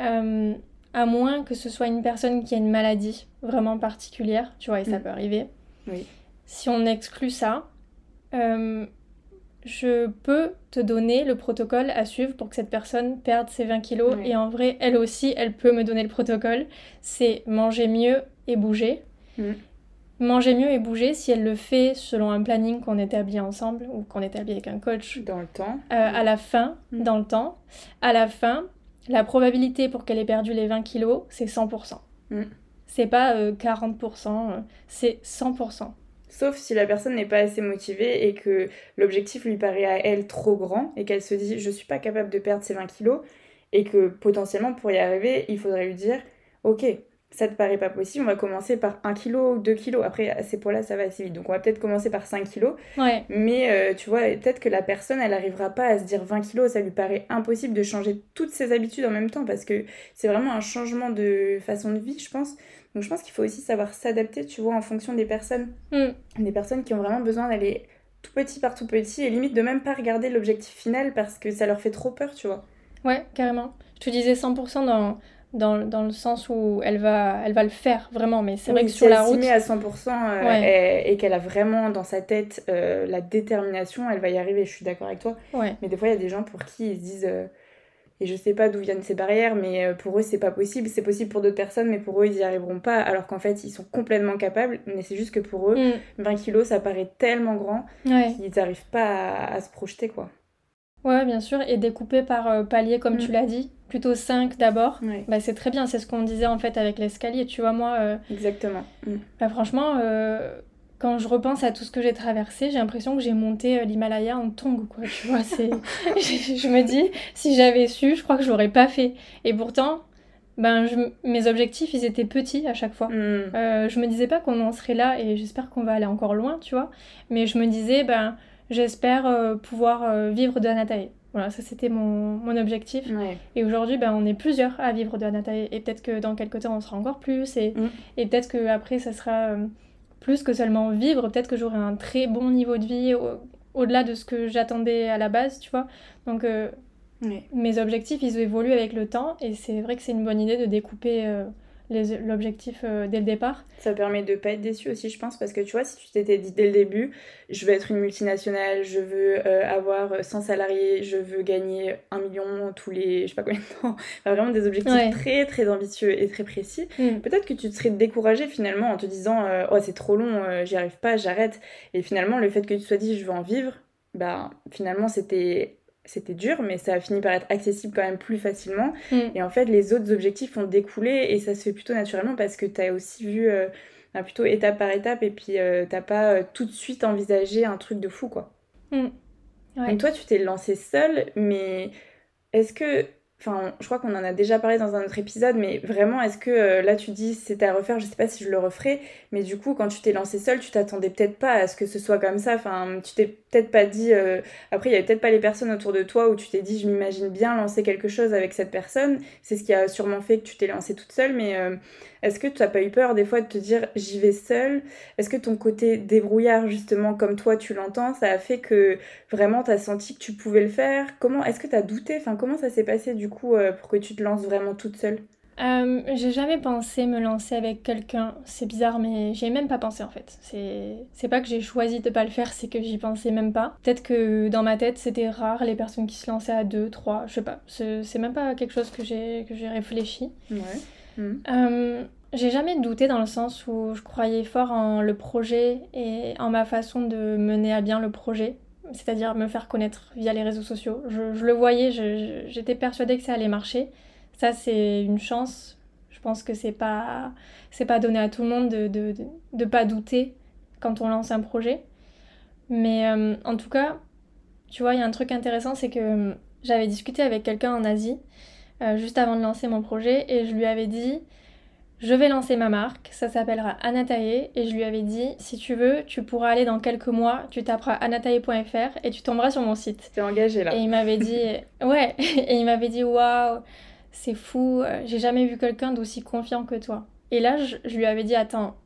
Euh, à moins que ce soit une personne qui a une maladie vraiment particulière, tu vois, et ça Mm. peut arriver. Oui. Si on exclut ça, euh, je peux te donner le protocole à suivre pour que cette personne perde ses 20 kilos. Ouais. Et en vrai, elle aussi, elle peut me donner le protocole. C'est manger mieux et bouger. Mm. Manger mieux et bouger, si elle le fait selon un planning qu'on établit ensemble ou qu'on établit avec un coach, Dans le temps. euh, à la fin, Mm. dans le temps, à la fin, la probabilité pour qu'elle ait perdu les 20 kilos, c'est 100%. Mm. C'est pas euh, 40%, euh, c'est 100%. Sauf si la personne n'est pas assez motivée et que l'objectif lui paraît à elle trop grand et qu'elle se dit je suis pas capable de perdre ces 20 kilos et que potentiellement pour y arriver il faudrait lui dire ok ça te paraît pas possible on va commencer par 1 kilo ou 2 kilos. Après à ces poids là ça va assez vite. Donc on va peut-être commencer par 5 kilos. Ouais, mais euh, tu vois peut-être que la personne elle arrivera pas à se dire 20 kilos ça lui paraît impossible de changer toutes ses habitudes en même temps parce que c'est vraiment un changement de façon de vie je pense donc je pense qu'il faut aussi savoir s'adapter tu vois en fonction des personnes Mm. des personnes qui ont vraiment besoin d'aller tout petit par tout petit et limite de même pas regarder l'objectif final parce que ça leur fait trop peur, tu vois. Ouais, carrément. Je te disais 100% dans, dans, dans, le sens où elle va, elle va le faire vraiment, mais c'est vrai que sur la route. Si elle à 100% euh, et, qu'elle a vraiment dans sa tête euh, la détermination, elle va y arriver, je suis d'accord avec toi. Ouais. Mais des fois, il y a des gens pour qui ils se disent. Euh, et je sais pas d'où viennent ces barrières, mais pour eux, c'est pas possible. C'est possible pour d'autres personnes, mais pour eux, ils y arriveront pas, alors qu'en fait, ils sont complètement capables. Mais c'est juste que pour eux, 20 mm. kilos, ça paraît tellement grand qu'ils n'arrivent pas à, se projeter, quoi. Ouais, bien sûr, et découper par palier, comme tu mm. l'as dit plutôt 5 d'abord, bah, c'est très bien. C'est ce qu'on disait en fait avec l'escalier. Tu vois, moi. Euh, Exactement. Mm. Bah, franchement, euh, quand je repense à tout ce que j'ai traversé, j'ai l'impression que j'ai monté euh, l'Himalaya en tongue, quoi. Tu vois, c'est. je me dis, si j'avais su, je crois que je l'aurais pas fait. Et pourtant. Ben, mes objectifs, ils étaient petits à chaque fois. Mm. je me disais pas qu'on en serait là et j'espère qu'on va aller encore loin, tu vois. Mais je me disais, ben, j'espère pouvoir vivre de Anatae. Voilà, ça c'était mon, mon, objectif. Et aujourd'hui, ben, on est plusieurs à vivre de Anata. Et peut-être que dans quelques temps, on sera encore plus. Et, mm. et peut-être qu'après, ça sera euh, plus que seulement vivre. Peut-être que j'aurai un très bon niveau de vie au-delà de ce que j'attendais à la base, tu vois. Donc, euh, mes objectifs, ils évoluent avec le temps. Et c'est vrai que c'est une bonne idée de découper euh, l'objectif euh, dès le départ. Ça permet de pas être déçu aussi, je pense, parce que tu vois, si tu t'étais dit dès le début, je veux être une multinationale, je veux euh, avoir 100 salariés, je veux gagner un million tous les, je sais pas combien de temps, vraiment des objectifs très très ambitieux et très précis, mm. peut-être que tu te serais découragé finalement en te disant, euh, oh c'est trop long, j'y arrive pas, j'arrête. Et finalement, le fait que tu sois dit, je veux en vivre, bah finalement c'était c'était dur, mais ça a fini par être accessible quand même plus facilement. Mm. Et en fait, les autres objectifs ont découlé et ça se fait plutôt naturellement parce que tu as aussi vu euh, plutôt étape par étape et puis euh, t'as pas euh, tout de suite envisagé un truc de fou, quoi. Mm. Donc toi, tu t'es lancé seule, mais est-ce que Enfin, je crois qu'on en a déjà parlé dans un autre épisode, mais vraiment, est-ce que euh, là tu dis c'était à refaire Je sais pas si je le referai, mais du coup, quand tu t'es lancé seule, tu t'attendais peut-être pas à ce que ce soit comme ça. Enfin, tu t'es peut-être pas dit. Euh, après, il y avait peut-être pas les personnes autour de toi où tu t'es dit je m'imagine bien lancer quelque chose avec cette personne. C'est ce qui a sûrement fait que tu t'es lancé toute seule, mais euh, est-ce que tu n'as pas eu peur des fois de te dire j'y vais seule? Est-ce que ton côté débrouillard, justement, comme toi tu l'entends, ça a fait que vraiment tu as senti que tu pouvais le faire? Comment Est-ce que tu as douté? Enfin, comment ça s'est passé du coup euh, pour que tu te lances vraiment toute seule? Euh, j'ai jamais pensé me lancer avec quelqu'un, c'est bizarre, mais j'ai même pas pensé en fait. C'est pas que j'ai choisi de pas le faire, c'est que j'y pensais même pas. Peut-être que dans ma tête c'était rare les personnes qui se lançaient à deux, trois, je sais pas. C'est même pas quelque chose que j'ai réfléchi. Ouais. Mm. Euh, j'ai jamais douté dans le sens où je croyais fort en le projet et en ma façon de mener à bien le projet, c'est-à-dire me faire connaître via les réseaux sociaux. Je, le voyais, j'étais persuadée que ça allait marcher. Ça, c'est une chance. Je pense que c'est pas, c'est pas donné à tout le monde de, de, de, pas douter quand on lance un projet. Mais euh, en tout cas, tu vois, il y a un truc intéressant, c'est que j'avais discuté avec quelqu'un en Asie euh, juste avant de lancer mon projet et je lui avais dit je vais lancer ma marque, ça s'appellera Anatae et je lui avais dit si tu veux, tu pourras aller dans quelques mois, tu taperas anatae.fr et tu tomberas sur mon site. T'es engagé là. Et il m'avait dit ouais, et il m'avait dit waouh, c'est fou, euh, j'ai jamais vu quelqu'un d'aussi confiant que toi. Et là, je, lui avais dit attends,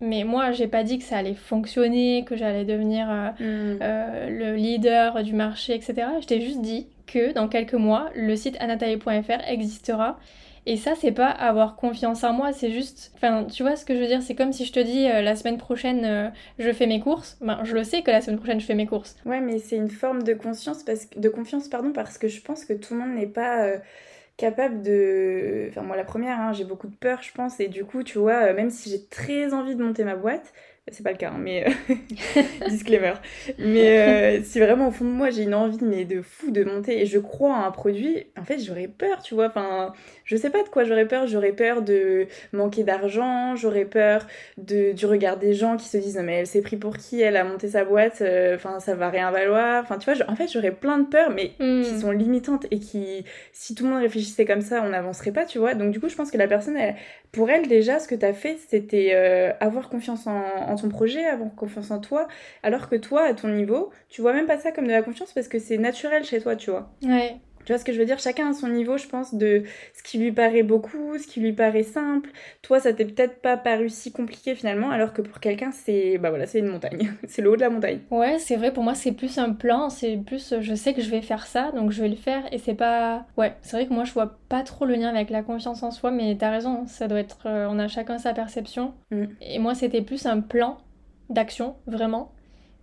mais moi, j'ai pas dit que ça allait fonctionner, que j'allais devenir euh, hmm. le leader du marché, etc. Je t'ai juste dit que dans quelques mois, le site anatae.fr existera. Et ça, c'est pas avoir confiance en moi, c'est juste. Enfin, tu vois ce que je veux dire? C'est comme si je te dis euh, la semaine prochaine, euh, je fais mes courses. Ben, je le sais que la semaine prochaine, je fais mes courses. Ouais, mais c'est une forme de conscience, parce que... de confiance, pardon, parce que je pense que tout le monde n'est pas. Euh, capable de... Enfin moi la première, hein, j'ai beaucoup de peur je pense et du coup tu vois, même si j'ai très envie de monter ma boîte, c'est pas le cas, hein, mais euh, disclaimer. Mais euh, si vraiment au fond de moi j'ai une envie mais de fou de monter et je crois en un produit, en fait j'aurais peur, tu vois. Enfin, je sais pas de quoi j'aurais peur. J'aurais peur de manquer d'argent, j'aurais peur de, du regard des gens qui se disent non mais elle s'est pris pour qui? Elle a monté sa boîte, euh, enfin ça va rien valoir. Enfin tu vois, en fait j'aurais plein de peurs mais qui hmm. sont limitantes et qui, si tout le monde réfléchissait comme ça, on n'avancerait pas, tu vois. Donc du coup je pense que la personne, elle, pour elle déjà ce que tu fait c'était avoir confiance en ton projet, avoir confiance en toi, alors que toi, à ton niveau, tu vois même pas ça comme de la confiance parce que c'est naturel chez toi, tu vois. Ouais. Tu vois ce que je veux dire? Chacun a son niveau, je pense, de ce qui lui paraît beaucoup, ce qui lui paraît simple. Toi, ça t'est peut-être pas paru si compliqué finalement, alors que pour quelqu'un, c'est bah voilà, c'est une montagne. c'est le haut de la montagne. Ouais, c'est vrai, pour moi, c'est plus un plan, c'est plus je sais que je vais faire ça, donc je vais le faire, et c'est pas. Ouais, c'est vrai que moi, je vois pas trop le lien avec la confiance en soi, mais t'as raison, ça doit être. Euh, on a chacun sa perception. Mm. Et moi, c'était plus un plan d'action, vraiment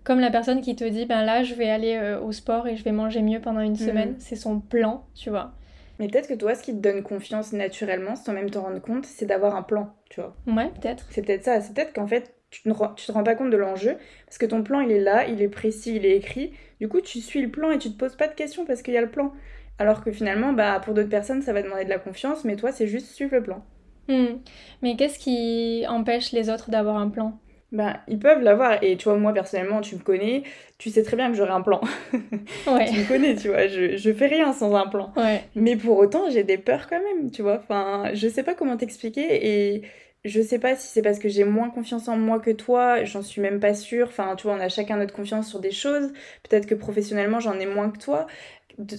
comme la personne qui te dit, ben là, je vais aller euh, au sport et je vais manger mieux pendant une mhm. semaine. C'est son plan, tu vois. Mais peut-être que toi, ce qui te donne confiance naturellement, sans même t'en rendre compte, c'est d'avoir un plan, tu vois. Ouais, peut-être. C'est peut-être ça. C'est peut-être qu'en fait, tu, ne, tu te rends pas compte de l'enjeu, parce que ton plan, il est là, il est précis, il est écrit. Du coup, tu suis le plan et tu te poses pas de questions parce qu'il y a le plan. Alors que finalement, bah, pour d'autres personnes, ça va demander de la confiance, mais toi, c'est juste suivre le plan. Hmm. Mais qu'est-ce qui empêche les autres d'avoir un plan? Ben, ils peuvent l'avoir. Et tu vois, moi personnellement, tu me connais, tu sais très bien que j'aurai un plan. Ouais. tu me connais, tu vois, je, je fais rien sans un plan. Ouais. Mais pour autant, j'ai des peurs quand même, tu vois. Enfin, je sais pas comment t'expliquer et je sais pas si c'est parce que j'ai moins confiance en moi que toi, j'en suis même pas sûre. Enfin, tu vois, on a chacun notre confiance sur des choses. Peut-être que professionnellement, j'en ai moins que toi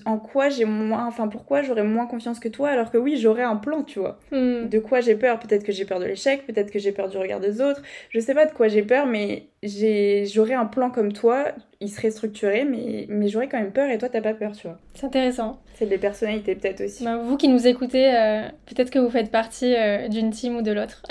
en quoi j'ai moins, enfin pourquoi j'aurais moins confiance que toi alors que oui j'aurais un plan tu vois. Hmm. De quoi j'ai peur Peut-être que j'ai peur de l'échec, peut-être que j'ai peur du regard des autres. Je sais pas de quoi j'ai peur mais j'aurais un plan comme toi il serait structuré, mais, mais j'aurais quand même peur et toi, t'as pas peur, tu vois. C'est intéressant. C'est des personnalités, peut-être aussi. Bah, vous qui nous écoutez, euh, peut-être que vous faites partie euh, d'une team ou de l'autre.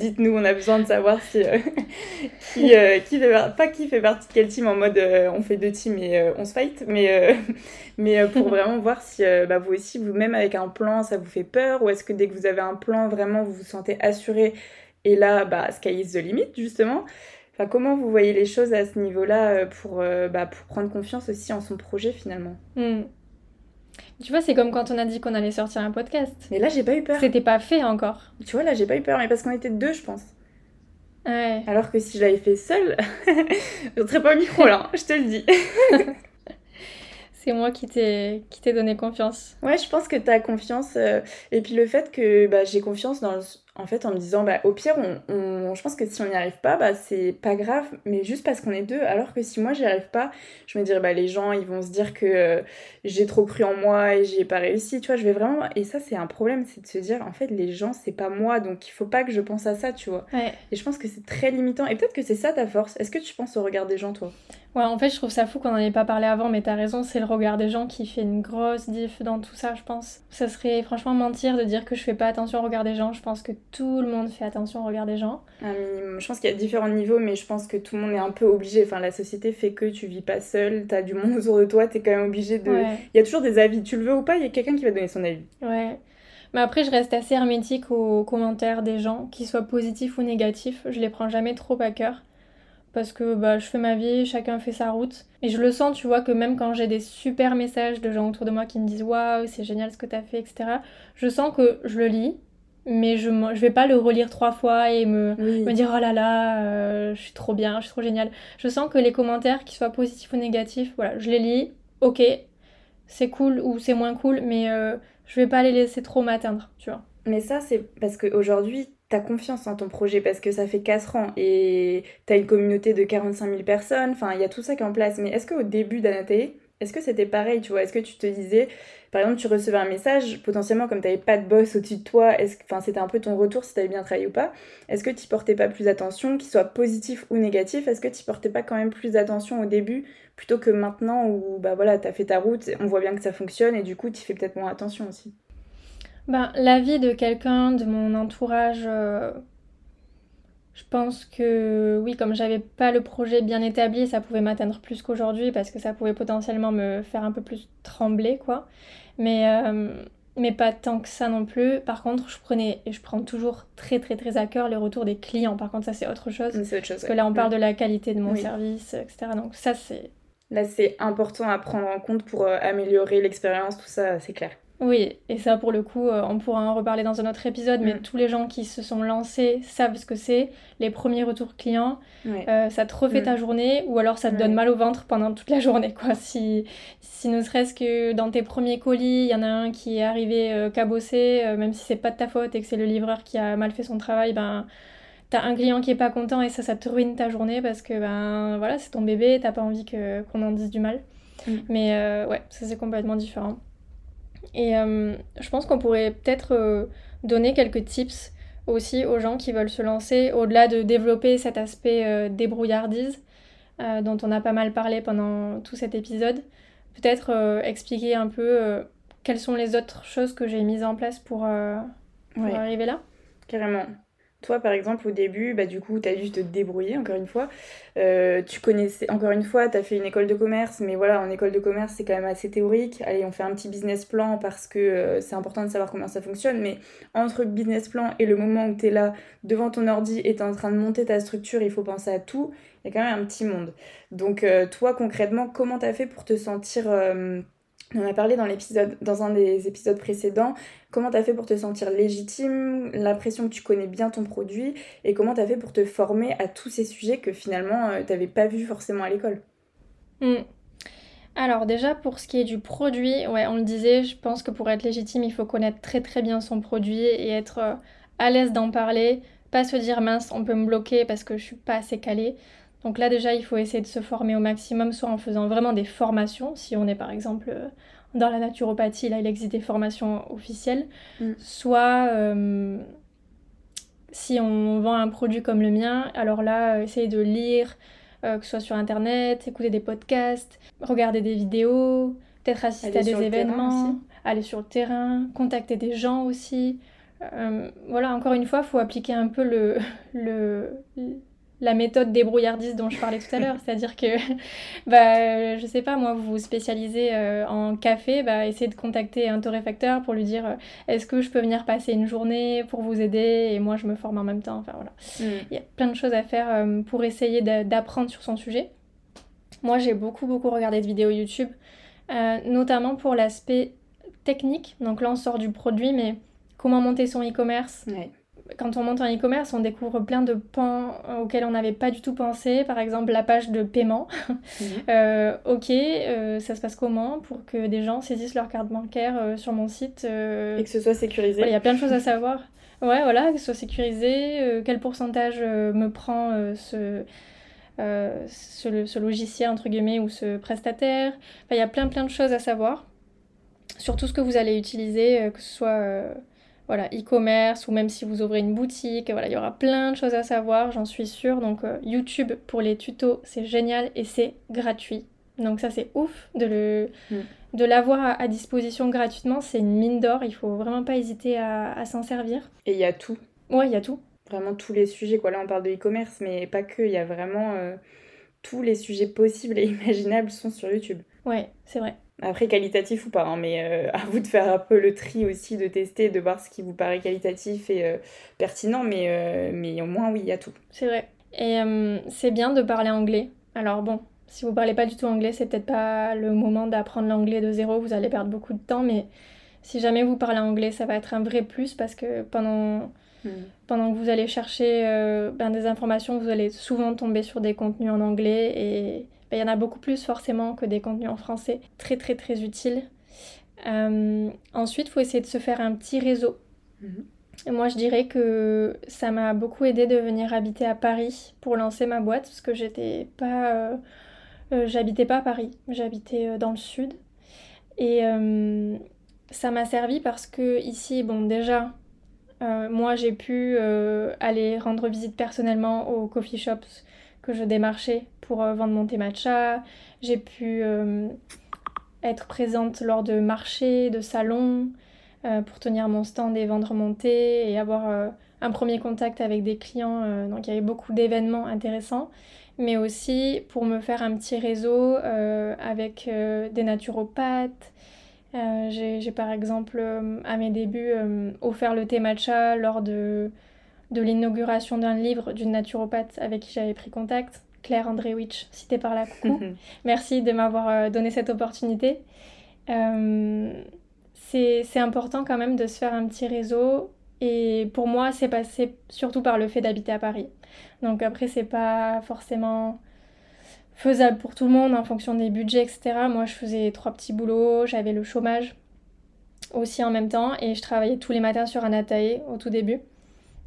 Dites-nous, on a besoin de savoir si. Euh, qui, qui fait, pas qui fait partie de quelle team en mode on fait deux teams et on se fight, mais, mais pour vraiment voir si bah, vous aussi, vous-même avec un plan, ça vous fait peur, ou est-ce que dès que vous avez un plan, vraiment, vous vous sentez assuré et là, bah, sky is the limit, justement comment vous voyez les choses à ce niveau-là pour, bah, pour prendre confiance aussi en son projet finalement? Hmm. Tu vois, c'est comme quand on a dit qu'on allait sortir un podcast. Mais là, j'ai pas eu peur. C'était pas fait encore. Tu vois, là, j'ai pas eu peur, mais parce qu'on était deux, je pense. Ouais. Alors que si je l'avais fait seule, je serais pas au micro là, je te le dis. c'est moi qui t'ai qui t'ai donné confiance. Ouais, je pense que t'as confiance. Euh, et puis le fait que bah, j'ai confiance dans le, en fait, en me disant, bah, au pire, on, je pense que si on n'y arrive pas, bah, c'est pas grave, mais juste parce qu'on est deux. Alors que si moi, j'y arrive pas, je me dirais, bah, les gens, ils vont se dire que euh, j'ai trop cru en moi et j'y ai pas réussi. Tu vois, je vais vraiment. Et ça, c'est un problème, c'est de se dire, en fait, les gens, c'est pas moi, donc il faut pas que je pense à ça, tu vois. Et je pense que c'est très limitant. Et peut-être que c'est ça ta force. Est-ce que tu penses au regard des gens, toi? Ouais, en fait, je trouve ça fou qu'on en ait pas parlé avant, mais t'as raison, c'est le regard des gens qui fait une grosse diff dans tout ça, je pense. Ça serait franchement mentir de dire que je fais pas attention au regard des gens. Je pense que tout le monde fait attention au regard des gens. Je pense qu'il y a différents niveaux, mais je pense que tout le monde est un peu obligé. Enfin, la société fait que tu vis pas seul, t'as du monde autour de toi, t'es quand même obligé de. Il y a toujours des avis, tu le veux ou pas, il y a quelqu'un qui va donner son avis. Ouais. Mais après, je reste assez hermétique aux commentaires des gens, qu'ils soient positifs ou négatifs. Je les prends jamais trop à cœur parce que bah, je fais ma vie, chacun fait sa route. Et je le sens, tu vois, que même quand j'ai des super messages de gens autour de moi qui me disent waouh, c'est génial ce que t'as fait, etc., je sens que je le lis, mais je, je vais pas le relire trois fois et me, me dire oh là là, euh, je suis trop bien, je suis trop génial. Je sens que les commentaires, qu'ils soient positifs ou négatifs, voilà, je les lis, ok, c'est cool ou c'est moins cool, mais euh, je vais pas les laisser trop m'atteindre, tu vois. Mais ça, c'est parce qu'aujourd'hui, t'as confiance en ton projet parce que ça fait 4 ans et t'as une communauté de 45 000 personnes, enfin il y a tout ça qui est en place. Mais est-ce qu'au début d'Anaté, est-ce que c'était pareil, tu vois? Est-ce que tu te disais, par exemple, tu recevais un message, potentiellement comme t'avais pas de boss au-dessus de toi, enfin c'était un peu ton retour si t'avais bien travaillé ou pas, est-ce que tu portais pas plus attention, qu'il soit positif ou négatif, est-ce que tu portais pas quand même plus attention au début plutôt que maintenant où bah voilà, t'as fait ta route, on voit bien que ça fonctionne et du coup tu fais peut-être moins attention aussi? Ben, L'avis de quelqu'un de mon entourage, euh, je pense que oui, comme j'avais pas le projet bien établi, ça pouvait m'atteindre plus qu'aujourd'hui parce que ça pouvait potentiellement me faire un peu plus trembler, quoi. Mais, euh, mais pas tant que ça non plus. Par contre, je prenais et je prends toujours très très très à cœur les retours des clients. Par contre, ça c'est autre chose. C'est autre chose. Parce que là, on parle de la qualité de mon service, etc. Donc ça c'est. Là, c'est important à prendre en compte pour euh, améliorer l'expérience, tout ça, c'est clair. Oui, et ça pour le coup, euh, on pourra en reparler dans un autre épisode, mais mm. tous les gens qui se sont lancés savent ce que c'est, les premiers retours clients, euh, ça te refait mm. ta journée, ou alors ça te donne mal au ventre pendant toute la journée, quoi. Si, si ne serait-ce que dans tes premiers colis, il y en a un qui est arrivé euh, cabossé, même si c'est pas de ta faute et que c'est le livreur qui a mal fait son travail, ben t'as un client qui est pas content et ça, ça te ruine ta journée parce que ben voilà, c'est ton bébé, t'as pas envie que, qu'on en dise du mal. Mm. Mais ouais, ça c'est complètement différent. Et je pense qu'on pourrait peut-être donner quelques tips aussi aux gens qui veulent se lancer, au-delà de développer cet aspect débrouillardise dont on a pas mal parlé pendant tout cet épisode. Peut-être expliquer un peu quelles sont les autres choses que j'ai mises en place pour, pour arriver là. Carrément. Toi, par exemple, au dû bah, du coup, tu as dû te débrouiller, encore une fois. Euh, tu connaissais, encore une fois, tu as fait une école de commerce, mais voilà, en école de commerce, c'est quand même assez théorique. Allez, on fait un petit business plan parce que euh, c'est important de savoir comment ça fonctionne, mais entre business plan et le moment où tu es là, devant ton ordi et tu es en train de monter ta structure, il faut penser à tout, il y a quand même un petit monde. Donc, euh, toi, concrètement, comment tu as fait pour te sentir on a parlé dans l'épisode, dans un des épisodes précédents, comment tu as fait pour te sentir légitime, l'impression que tu connais bien ton produit et comment tu as fait pour te former à tous ces sujets que finalement euh, tu n'avais pas vu forcément à l'école. Hmm. Alors déjà pour ce qui est du produit, ouais, on le disait, je pense que pour être légitime, il faut connaître très très bien son produit et être euh, à l'aise d'en parler, pas se dire mince, on peut me bloquer parce que je suis pas assez calée. Donc là déjà, il faut essayer de se former au maximum, soit en faisant vraiment des formations, si on est par exemple euh, dans la naturopathie, là il existe des formations officielles, mm. soit euh, si on vend un produit comme le mien, alors là, euh, essayer de lire, que ce soit sur internet, écouter des podcasts, regarder des vidéos, peut-être assister à des événements, aller sur le terrain, contacter des gens aussi. voilà, encore une fois, il faut appliquer un peu le, le, la méthode débrouillardise dont je parlais tout à l'heure. C'est-à-dire que, bah, je sais pas, moi, vous vous spécialisez euh, en café, bah, essayez de contacter un torréfacteur pour lui dire euh, est-ce que je peux venir passer une journée pour vous aider et moi je me forme en même temps. Enfin voilà. Mm. Il y a plein de choses à faire euh, pour essayer d'apprendre sur son sujet. Moi, j'ai beaucoup, beaucoup regardé de vidéos YouTube, notamment pour l'aspect technique. Donc là, on sort du produit, mais comment monter son e-commerce quand on monte en e-commerce, on découvre plein de pans auxquels on n'avait pas du tout pensé. Par exemple, la page de paiement. Mhm. Euh, ok, euh, ça se passe comment pour que des gens saisissent leur carte bancaire euh, sur mon site Et que ce soit sécurisé. Il y a plein de choses à savoir. Ouais, voilà, que ce soit sécurisé, quel pourcentage me prend ce, ce, ce, logiciel, entre guillemets, ou ce prestataire. il y a plein, plein de choses à savoir sur tout ce que vous allez utiliser, que ce soit voilà, e-commerce ou même si vous ouvrez une boutique, voilà, il y aura plein de choses à savoir, j'en suis sûre. Donc euh, YouTube pour les tutos, c'est génial et c'est gratuit. Donc ça c'est ouf de le mm. de l'avoir à, disposition gratuitement, c'est une mine d'or, il faut vraiment pas hésiter à, s'en servir. Et il y a tout. Ouais, il y a tout. Vraiment tous les sujets quoi. Là on parle de e-commerce mais pas que, il y a vraiment euh, tous les sujets possibles et imaginables sont sur YouTube. Ouais, c'est vrai. Après, qualitatif ou pas, hein, mais euh, à vous de faire un peu le tri aussi, de tester, de voir ce qui vous paraît qualitatif et euh, pertinent, mais, euh, mais au moins, oui, il y a tout. C'est vrai. Et c'est bien de parler anglais. Alors bon, si vous parlez pas du tout anglais, c'est peut-être pas le moment d'apprendre l'anglais de zéro, vous allez perdre beaucoup de temps, mais si jamais vous parlez anglais, ça va être un vrai plus parce que pendant, hmm. pendant que vous allez chercher ben, des informations, vous allez souvent tomber sur des contenus en anglais et il y en a beaucoup plus forcément que des contenus en français. Très très très utiles. Euh, ensuite, il faut essayer de se faire un petit réseau. Mhm. moi, je dirais que ça m'a beaucoup aidé de venir habiter à Paris pour lancer ma boîte parce que j'étais pas, euh, euh, j'habitais pas à Paris, j'habitais dans le sud. Et ça m'a servi parce que ici, bon, déjà, moi, j'ai pu aller rendre visite personnellement aux coffee shops que je démarchais pour euh, vendre mon thé matcha. J'ai pu euh, être présente lors de marchés, de salons, euh, pour tenir mon stand et vendre mon thé et avoir un premier contact avec des clients. donc il y avait beaucoup d'événements intéressants, mais aussi pour me faire un petit réseau avec des naturopathes. J'ai par exemple à mes débuts offert le thé matcha lors de de l'inauguration d'un livre d'une naturopathe avec qui j'avais pris contact, Claire Andrewicz, citée par la coucou. Merci de m'avoir euh, donné cette opportunité. Euh, c'est important quand même de se faire un petit réseau et pour moi, c'est passé surtout par le fait d'habiter à Paris. Donc après, c'est pas forcément faisable pour tout le monde en fonction des budgets, etc. Moi, je faisais trois petits boulots, j'avais le chômage aussi en même temps et je travaillais tous les matins sur un atelier au tout début.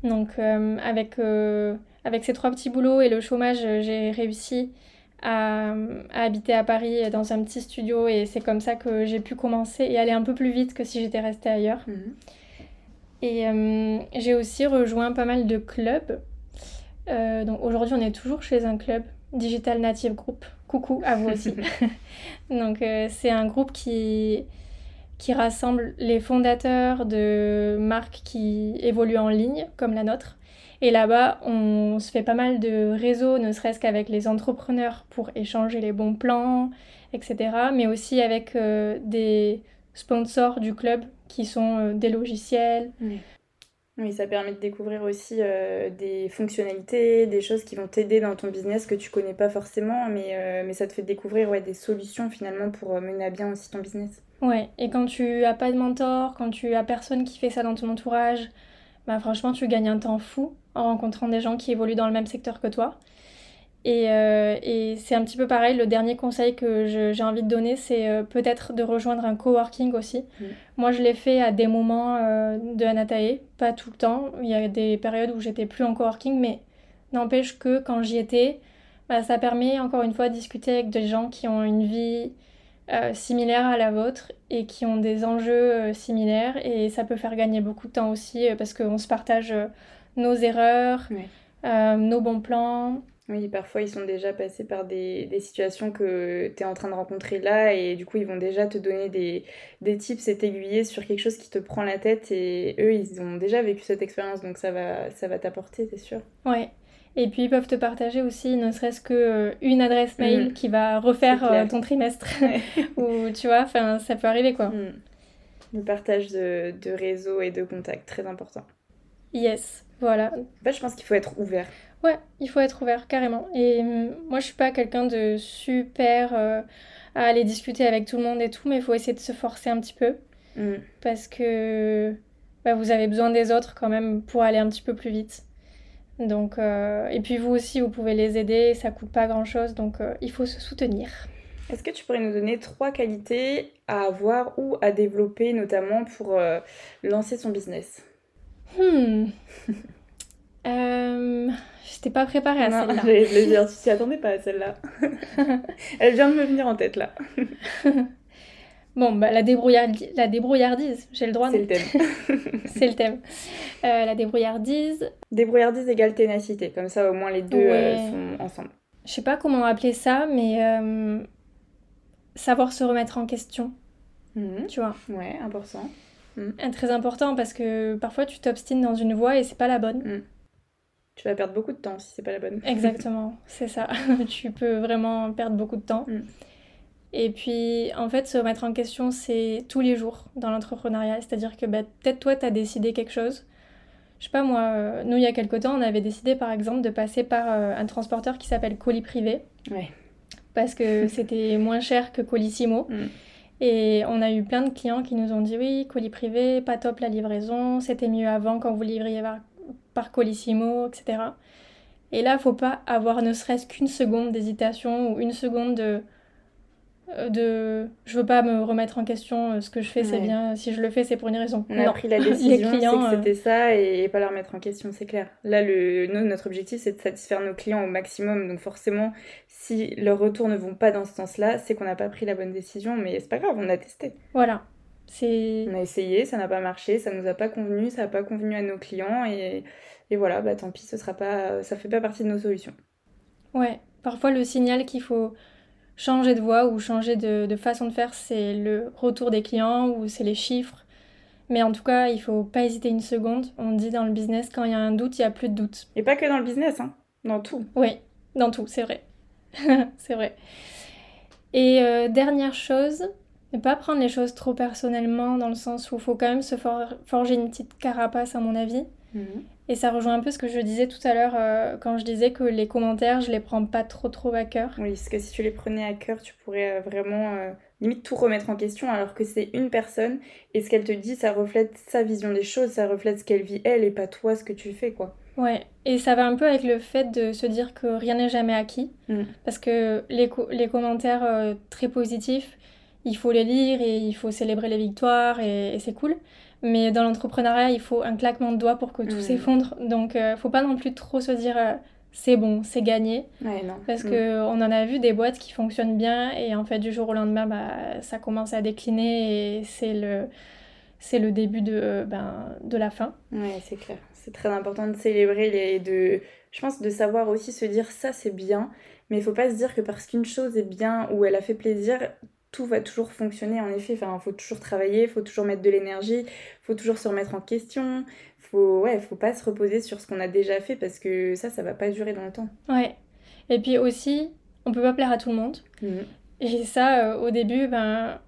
Donc euh, avec, euh, avec ces trois petits boulots et le chômage, j'ai réussi à, habiter à Paris dans un petit studio et c'est comme ça que j'ai pu commencer et aller un peu plus vite que si j'étais restée ailleurs. Mhm. Et euh, j'ai aussi rejoint pas mal de clubs. Euh, donc aujourd'hui, on est toujours chez un club, Digital Native Group. Coucou à vous aussi. donc euh, c'est un groupe qui, qui rassemble les fondateurs de marques qui évoluent en ligne, comme la nôtre. Et là-bas, on se fait pas mal de réseaux, ne serait-ce qu'avec les entrepreneurs pour échanger les bons plans, etc. Mais aussi avec des sponsors du club qui sont euh, des logiciels. Ça permet de découvrir aussi euh, des fonctionnalités, des choses qui vont t'aider dans ton business que tu connais pas forcément, mais, euh, ça te fait découvrir ouais, des solutions finalement pour mener à bien aussi ton business. Ouais, et quand tu as pas de mentor, quand tu as personne qui fait ça dans ton entourage, bah franchement tu gagnes un temps fou en rencontrant des gens qui évoluent dans le même secteur que toi. Euh, et, c'est un petit peu pareil, le dernier conseil que j'ai envie de donner, c'est euh, peut-être de rejoindre un coworking aussi. Mm. Moi, je l'ai fait à des moments euh, de Anatae, pas tout le temps. Il y a des périodes où j'étais plus en coworking, mais n'empêche que quand j'y étais, bah, ça permet encore une fois de discuter avec des gens qui ont une vie similaire à la vôtre et qui ont des enjeux similaires. Et ça peut faire gagner beaucoup de temps aussi parce qu'on se partage nos erreurs, nos bons plans. Oui, parfois ils sont déjà passés par des, des situations que tu es en train de rencontrer là et du coup ils vont déjà te donner des, des tips et t'aiguiller sur quelque chose qui te prend la tête et eux ils ont déjà vécu cette expérience donc ça va, ça va t'apporter, c'est sûr. Ouais. Et puis ils peuvent te partager aussi ne serait-ce que euh, une adresse mail mm. qui va refaire euh, ton trimestre ou tu vois, ça peut arriver quoi. Mm. Le partage de, de réseau et de contacts, très important. Yes, voilà. Fait, je pense qu'il faut être ouvert. Ouais, il faut être ouvert, carrément. Et hum, moi, je suis pas quelqu'un de super euh, à aller discuter avec tout le monde et tout, mais il faut essayer de se forcer un petit peu. Mm. Parce que bah, vous avez besoin des autres quand même pour aller un petit peu plus vite. Donc, euh, et puis vous aussi, vous pouvez les aider, ça coûte pas grand chose, donc euh, il faut se soutenir. Est-ce que tu pourrais nous donner trois qualités à avoir ou à développer, notamment pour lancer son business? Hmm. J'étais pas préparée à celle-là. Plaisir, tu t'y attendais pas à celle-là. Elle vient de me venir en tête là. bon, bah, la, débrouillardise, la débrouillardise, j'ai le droit. C'est le thème. C'est le thème. Euh, la débrouillardise. Débrouillardise égale ténacité, comme ça au moins les deux euh, sont ensemble. Je sais pas comment appeler ça, mais euh, savoir se remettre en question. Mhm. Tu vois. Ouais, important. Mm. Très important parce que parfois tu t'obstines dans une voie et c'est pas la bonne. Mm. Tu vas perdre beaucoup de temps si c'est pas la bonne. Exactement, c'est ça. tu peux vraiment perdre beaucoup de temps. Mm. Et puis, en fait, se remettre en question, c'est tous les jours dans l'entrepreneuriat. C'est-à-dire que bah, peut-être toi, tu as décidé quelque chose. Je sais pas, moi, euh, nous, il y a quelque temps, on avait décidé, par exemple, de passer par euh, un transporteur qui s'appelle Colis Privé. Ouais. Parce que c'était moins cher que Colissimo. Et on a eu plein de clients qui nous ont dit oui, colis privé, pas top la livraison, c'était mieux avant quand vous livriez par, Colissimo, etc. Et là, faut pas avoir ne serait-ce qu'une seconde d'hésitation ou une seconde de, euh, de je veux pas me remettre en question euh, ce que je fais c'est bien. Si je le fais c'est pour une raison. On a pris la décision clients, que euh, c'était ça et pas leur mettre en question c'est clair. Là le notre objectif c'est de satisfaire nos clients au maximum. Donc forcément si leurs retours ne vont pas dans ce sens là c'est qu'on n'a pas pris la bonne décision mais c'est pas grave on a testé. Voilà on a essayé ça n'a pas marché ça nous a pas convenu ça n'a pas convenu à nos clients et, et voilà bah tant pis ce sera pas ça fait pas partie de nos solutions ouais parfois le signal qu'il faut changer de voie ou changer de, façon de faire, c'est le retour des clients ou c'est les chiffres. Mais en tout cas, il faut pas hésiter une seconde. On dit dans le business, quand il y a un doute, il y a plus de doute. Et pas que dans le business, hein. dans tout. Oui, dans tout, c'est vrai. c'est vrai. Et euh, dernière chose, ne pas prendre les choses trop personnellement, dans le sens où il faut quand même se forger une petite carapace, à mon avis. Mhm. Et ça rejoint un peu ce que je disais tout à l'heure euh, quand je disais que les commentaires, je les prends pas trop trop à cœur. Oui, parce que si tu les prenais à cœur, tu pourrais euh, vraiment euh, limite tout remettre en question alors que c'est une personne et ce qu'elle te dit, ça reflète sa vision des choses, ça reflète ce qu'elle vit elle et pas toi ce que tu fais quoi. Ouais, et ça va un peu avec le fait de se dire que rien n'est jamais acquis mm. parce que les, les commentaires très positifs, il faut les lire et il faut célébrer les victoires et c'est cool. Mais dans l'entrepreneuriat, il faut un claquement de doigts pour que tout mm. s'effondre. Donc, ne euh, faut pas non plus trop se dire euh, c'est bon, c'est gagné. Ouais, non. Parce Mm. que on en a vu des boîtes qui fonctionnent bien et en fait du jour au lendemain, bah, ça commence à décliner et c'est le, c'est le début de, ben, de la fin. Ouais, c'est clair. C'est très important de célébrer et de, je pense, de savoir aussi se dire ça c'est bien, mais il faut pas se dire que parce qu'une chose est bien ou elle a fait plaisir, tout va toujours fonctionner. En effet, enfin, faut toujours travailler, faut toujours mettre de l'énergie, faut toujours se remettre en question. Faut, ouais, faut pas se reposer sur ce qu'on a déjà fait parce que ça, ça va pas durer dans le temps. Ouais. Et puis aussi, on peut pas plaire à tout le monde. Et ça, euh, au début, ben,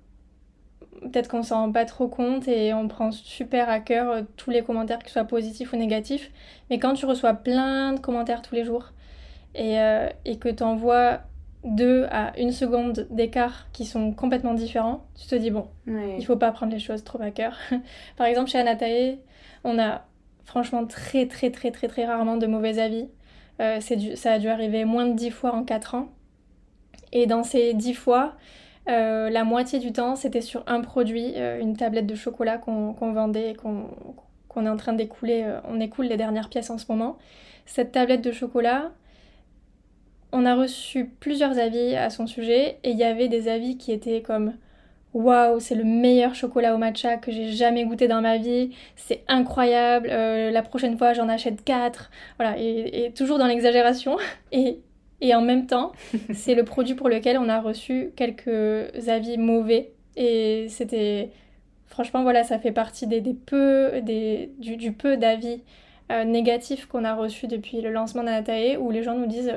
peut-être qu'on s'en rend pas trop compte et on prend super à cœur euh, tous les commentaires, qu'ils soient positifs ou négatifs. Mais quand tu reçois plein de commentaires tous les jours et, euh, et que tu envoies deux à une seconde d'écart qui sont complètement différents, tu te dis, bon, Ouais. il faut pas prendre les choses trop à cœur. Par exemple, chez Anatae, on a franchement très très très très très rarement de mauvais avis. Euh, ça a dû arriver moins de 10 fois en 4 ans. Et dans ces 10 fois, euh, la moitié du temps, c'était sur un produit, euh, une tablette de chocolat qu'on vendait et qu'on est en train d'écouler. on écoule les dernières pièces en ce moment. Cette tablette de chocolat, on a reçu plusieurs avis à son sujet et il y avait des avis qui étaient comme Waouh, c'est le meilleur chocolat au matcha que j'ai jamais goûté dans ma vie. C'est incroyable. euh, la prochaine fois, j'en achète 4. Voilà, et, et toujours dans l'exagération. Et, et en même temps, c'est le produit pour lequel on a reçu quelques avis mauvais. Et c'était. Franchement, voilà, ça fait partie des, des peu, des, du, du peu d'avis euh, négatifs qu'on a reçus depuis le lancement d'Anatae, où les gens nous disent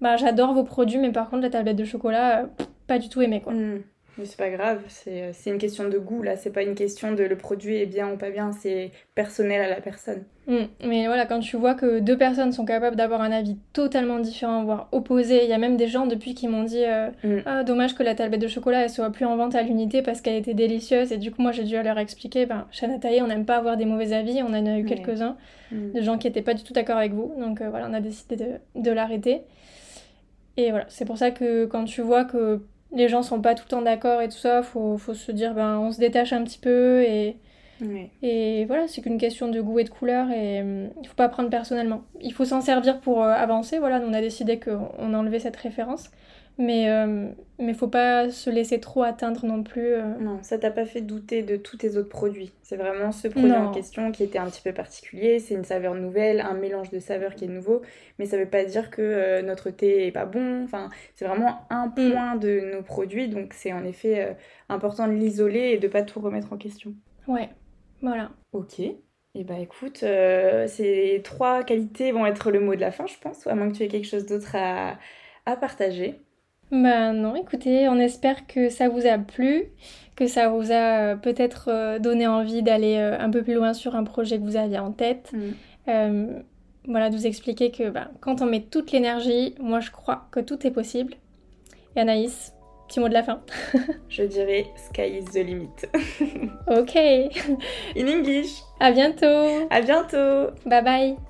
Bah, j'adore vos produits, mais par contre, la tablette de chocolat, euh, pas du tout aimé, quoi. Mm. Mais c'est pas grave, c'est c'est une question de goût là, c'est pas une question de le produit est bien ou pas bien, c'est personnel à la personne. Mm. Mais voilà, quand tu vois que deux personnes sont capables d'avoir un avis totalement différent, voire opposé, il y a même des gens depuis qui m'ont dit euh, Mm. Ah, dommage que la tablette de chocolat elle soit plus en vente à l'unité parce qu'elle était délicieuse. Et du coup, moi j'ai dû leur expliquer ben, chez Nathalie, on n'aime pas avoir des mauvais avis, on en a eu quelques-uns Mm. de gens qui n'étaient pas du tout d'accord avec vous. Donc euh, voilà, on a décidé de, de l'arrêter. Et voilà, c'est pour ça que quand tu vois que les gens sont pas tout le temps d'accord et tout ça, faut, faut se dire ben on se détache un petit peu et. Voilà, c'est qu'une question de goût et de couleur et hum, il faut pas prendre personnellement. Il faut s'en servir pour euh, avancer. Voilà, on a décidé qu'on enlevait cette référence. Mais euh, mais faut pas se laisser trop atteindre non plus. euh. Non, ça t'a pas fait douter de tous tes autres produits. C'est vraiment ce produit Non. en question qui était un petit peu particulier. C'est une saveur nouvelle, un mélange de saveurs qui est nouveau. Mais ça veut pas dire que euh, notre thé est pas bon. Enfin, c'est vraiment un Mm. point de nos produits. Donc c'est en effet euh, important de l'isoler et de pas tout remettre en question. Ouais, voilà. Ok. Et bah écoute, euh, ces trois qualités vont être le mot de la fin, je pense, à moins que tu aies quelque chose d'autre à, à partager. Ben non, écoutez, on espère que ça vous a plu, que ça vous a euh, peut-être euh, donné envie d'aller euh, un peu plus loin sur un projet que vous aviez en tête. Euh, voilà, de vous expliquer que ben, quand on met toute l'énergie, moi je crois que tout est possible. Et Anaïs, petit mot de la fin. Je dirais sky is the limit. Ok, In English. à bientôt. À bientôt. Bye bye.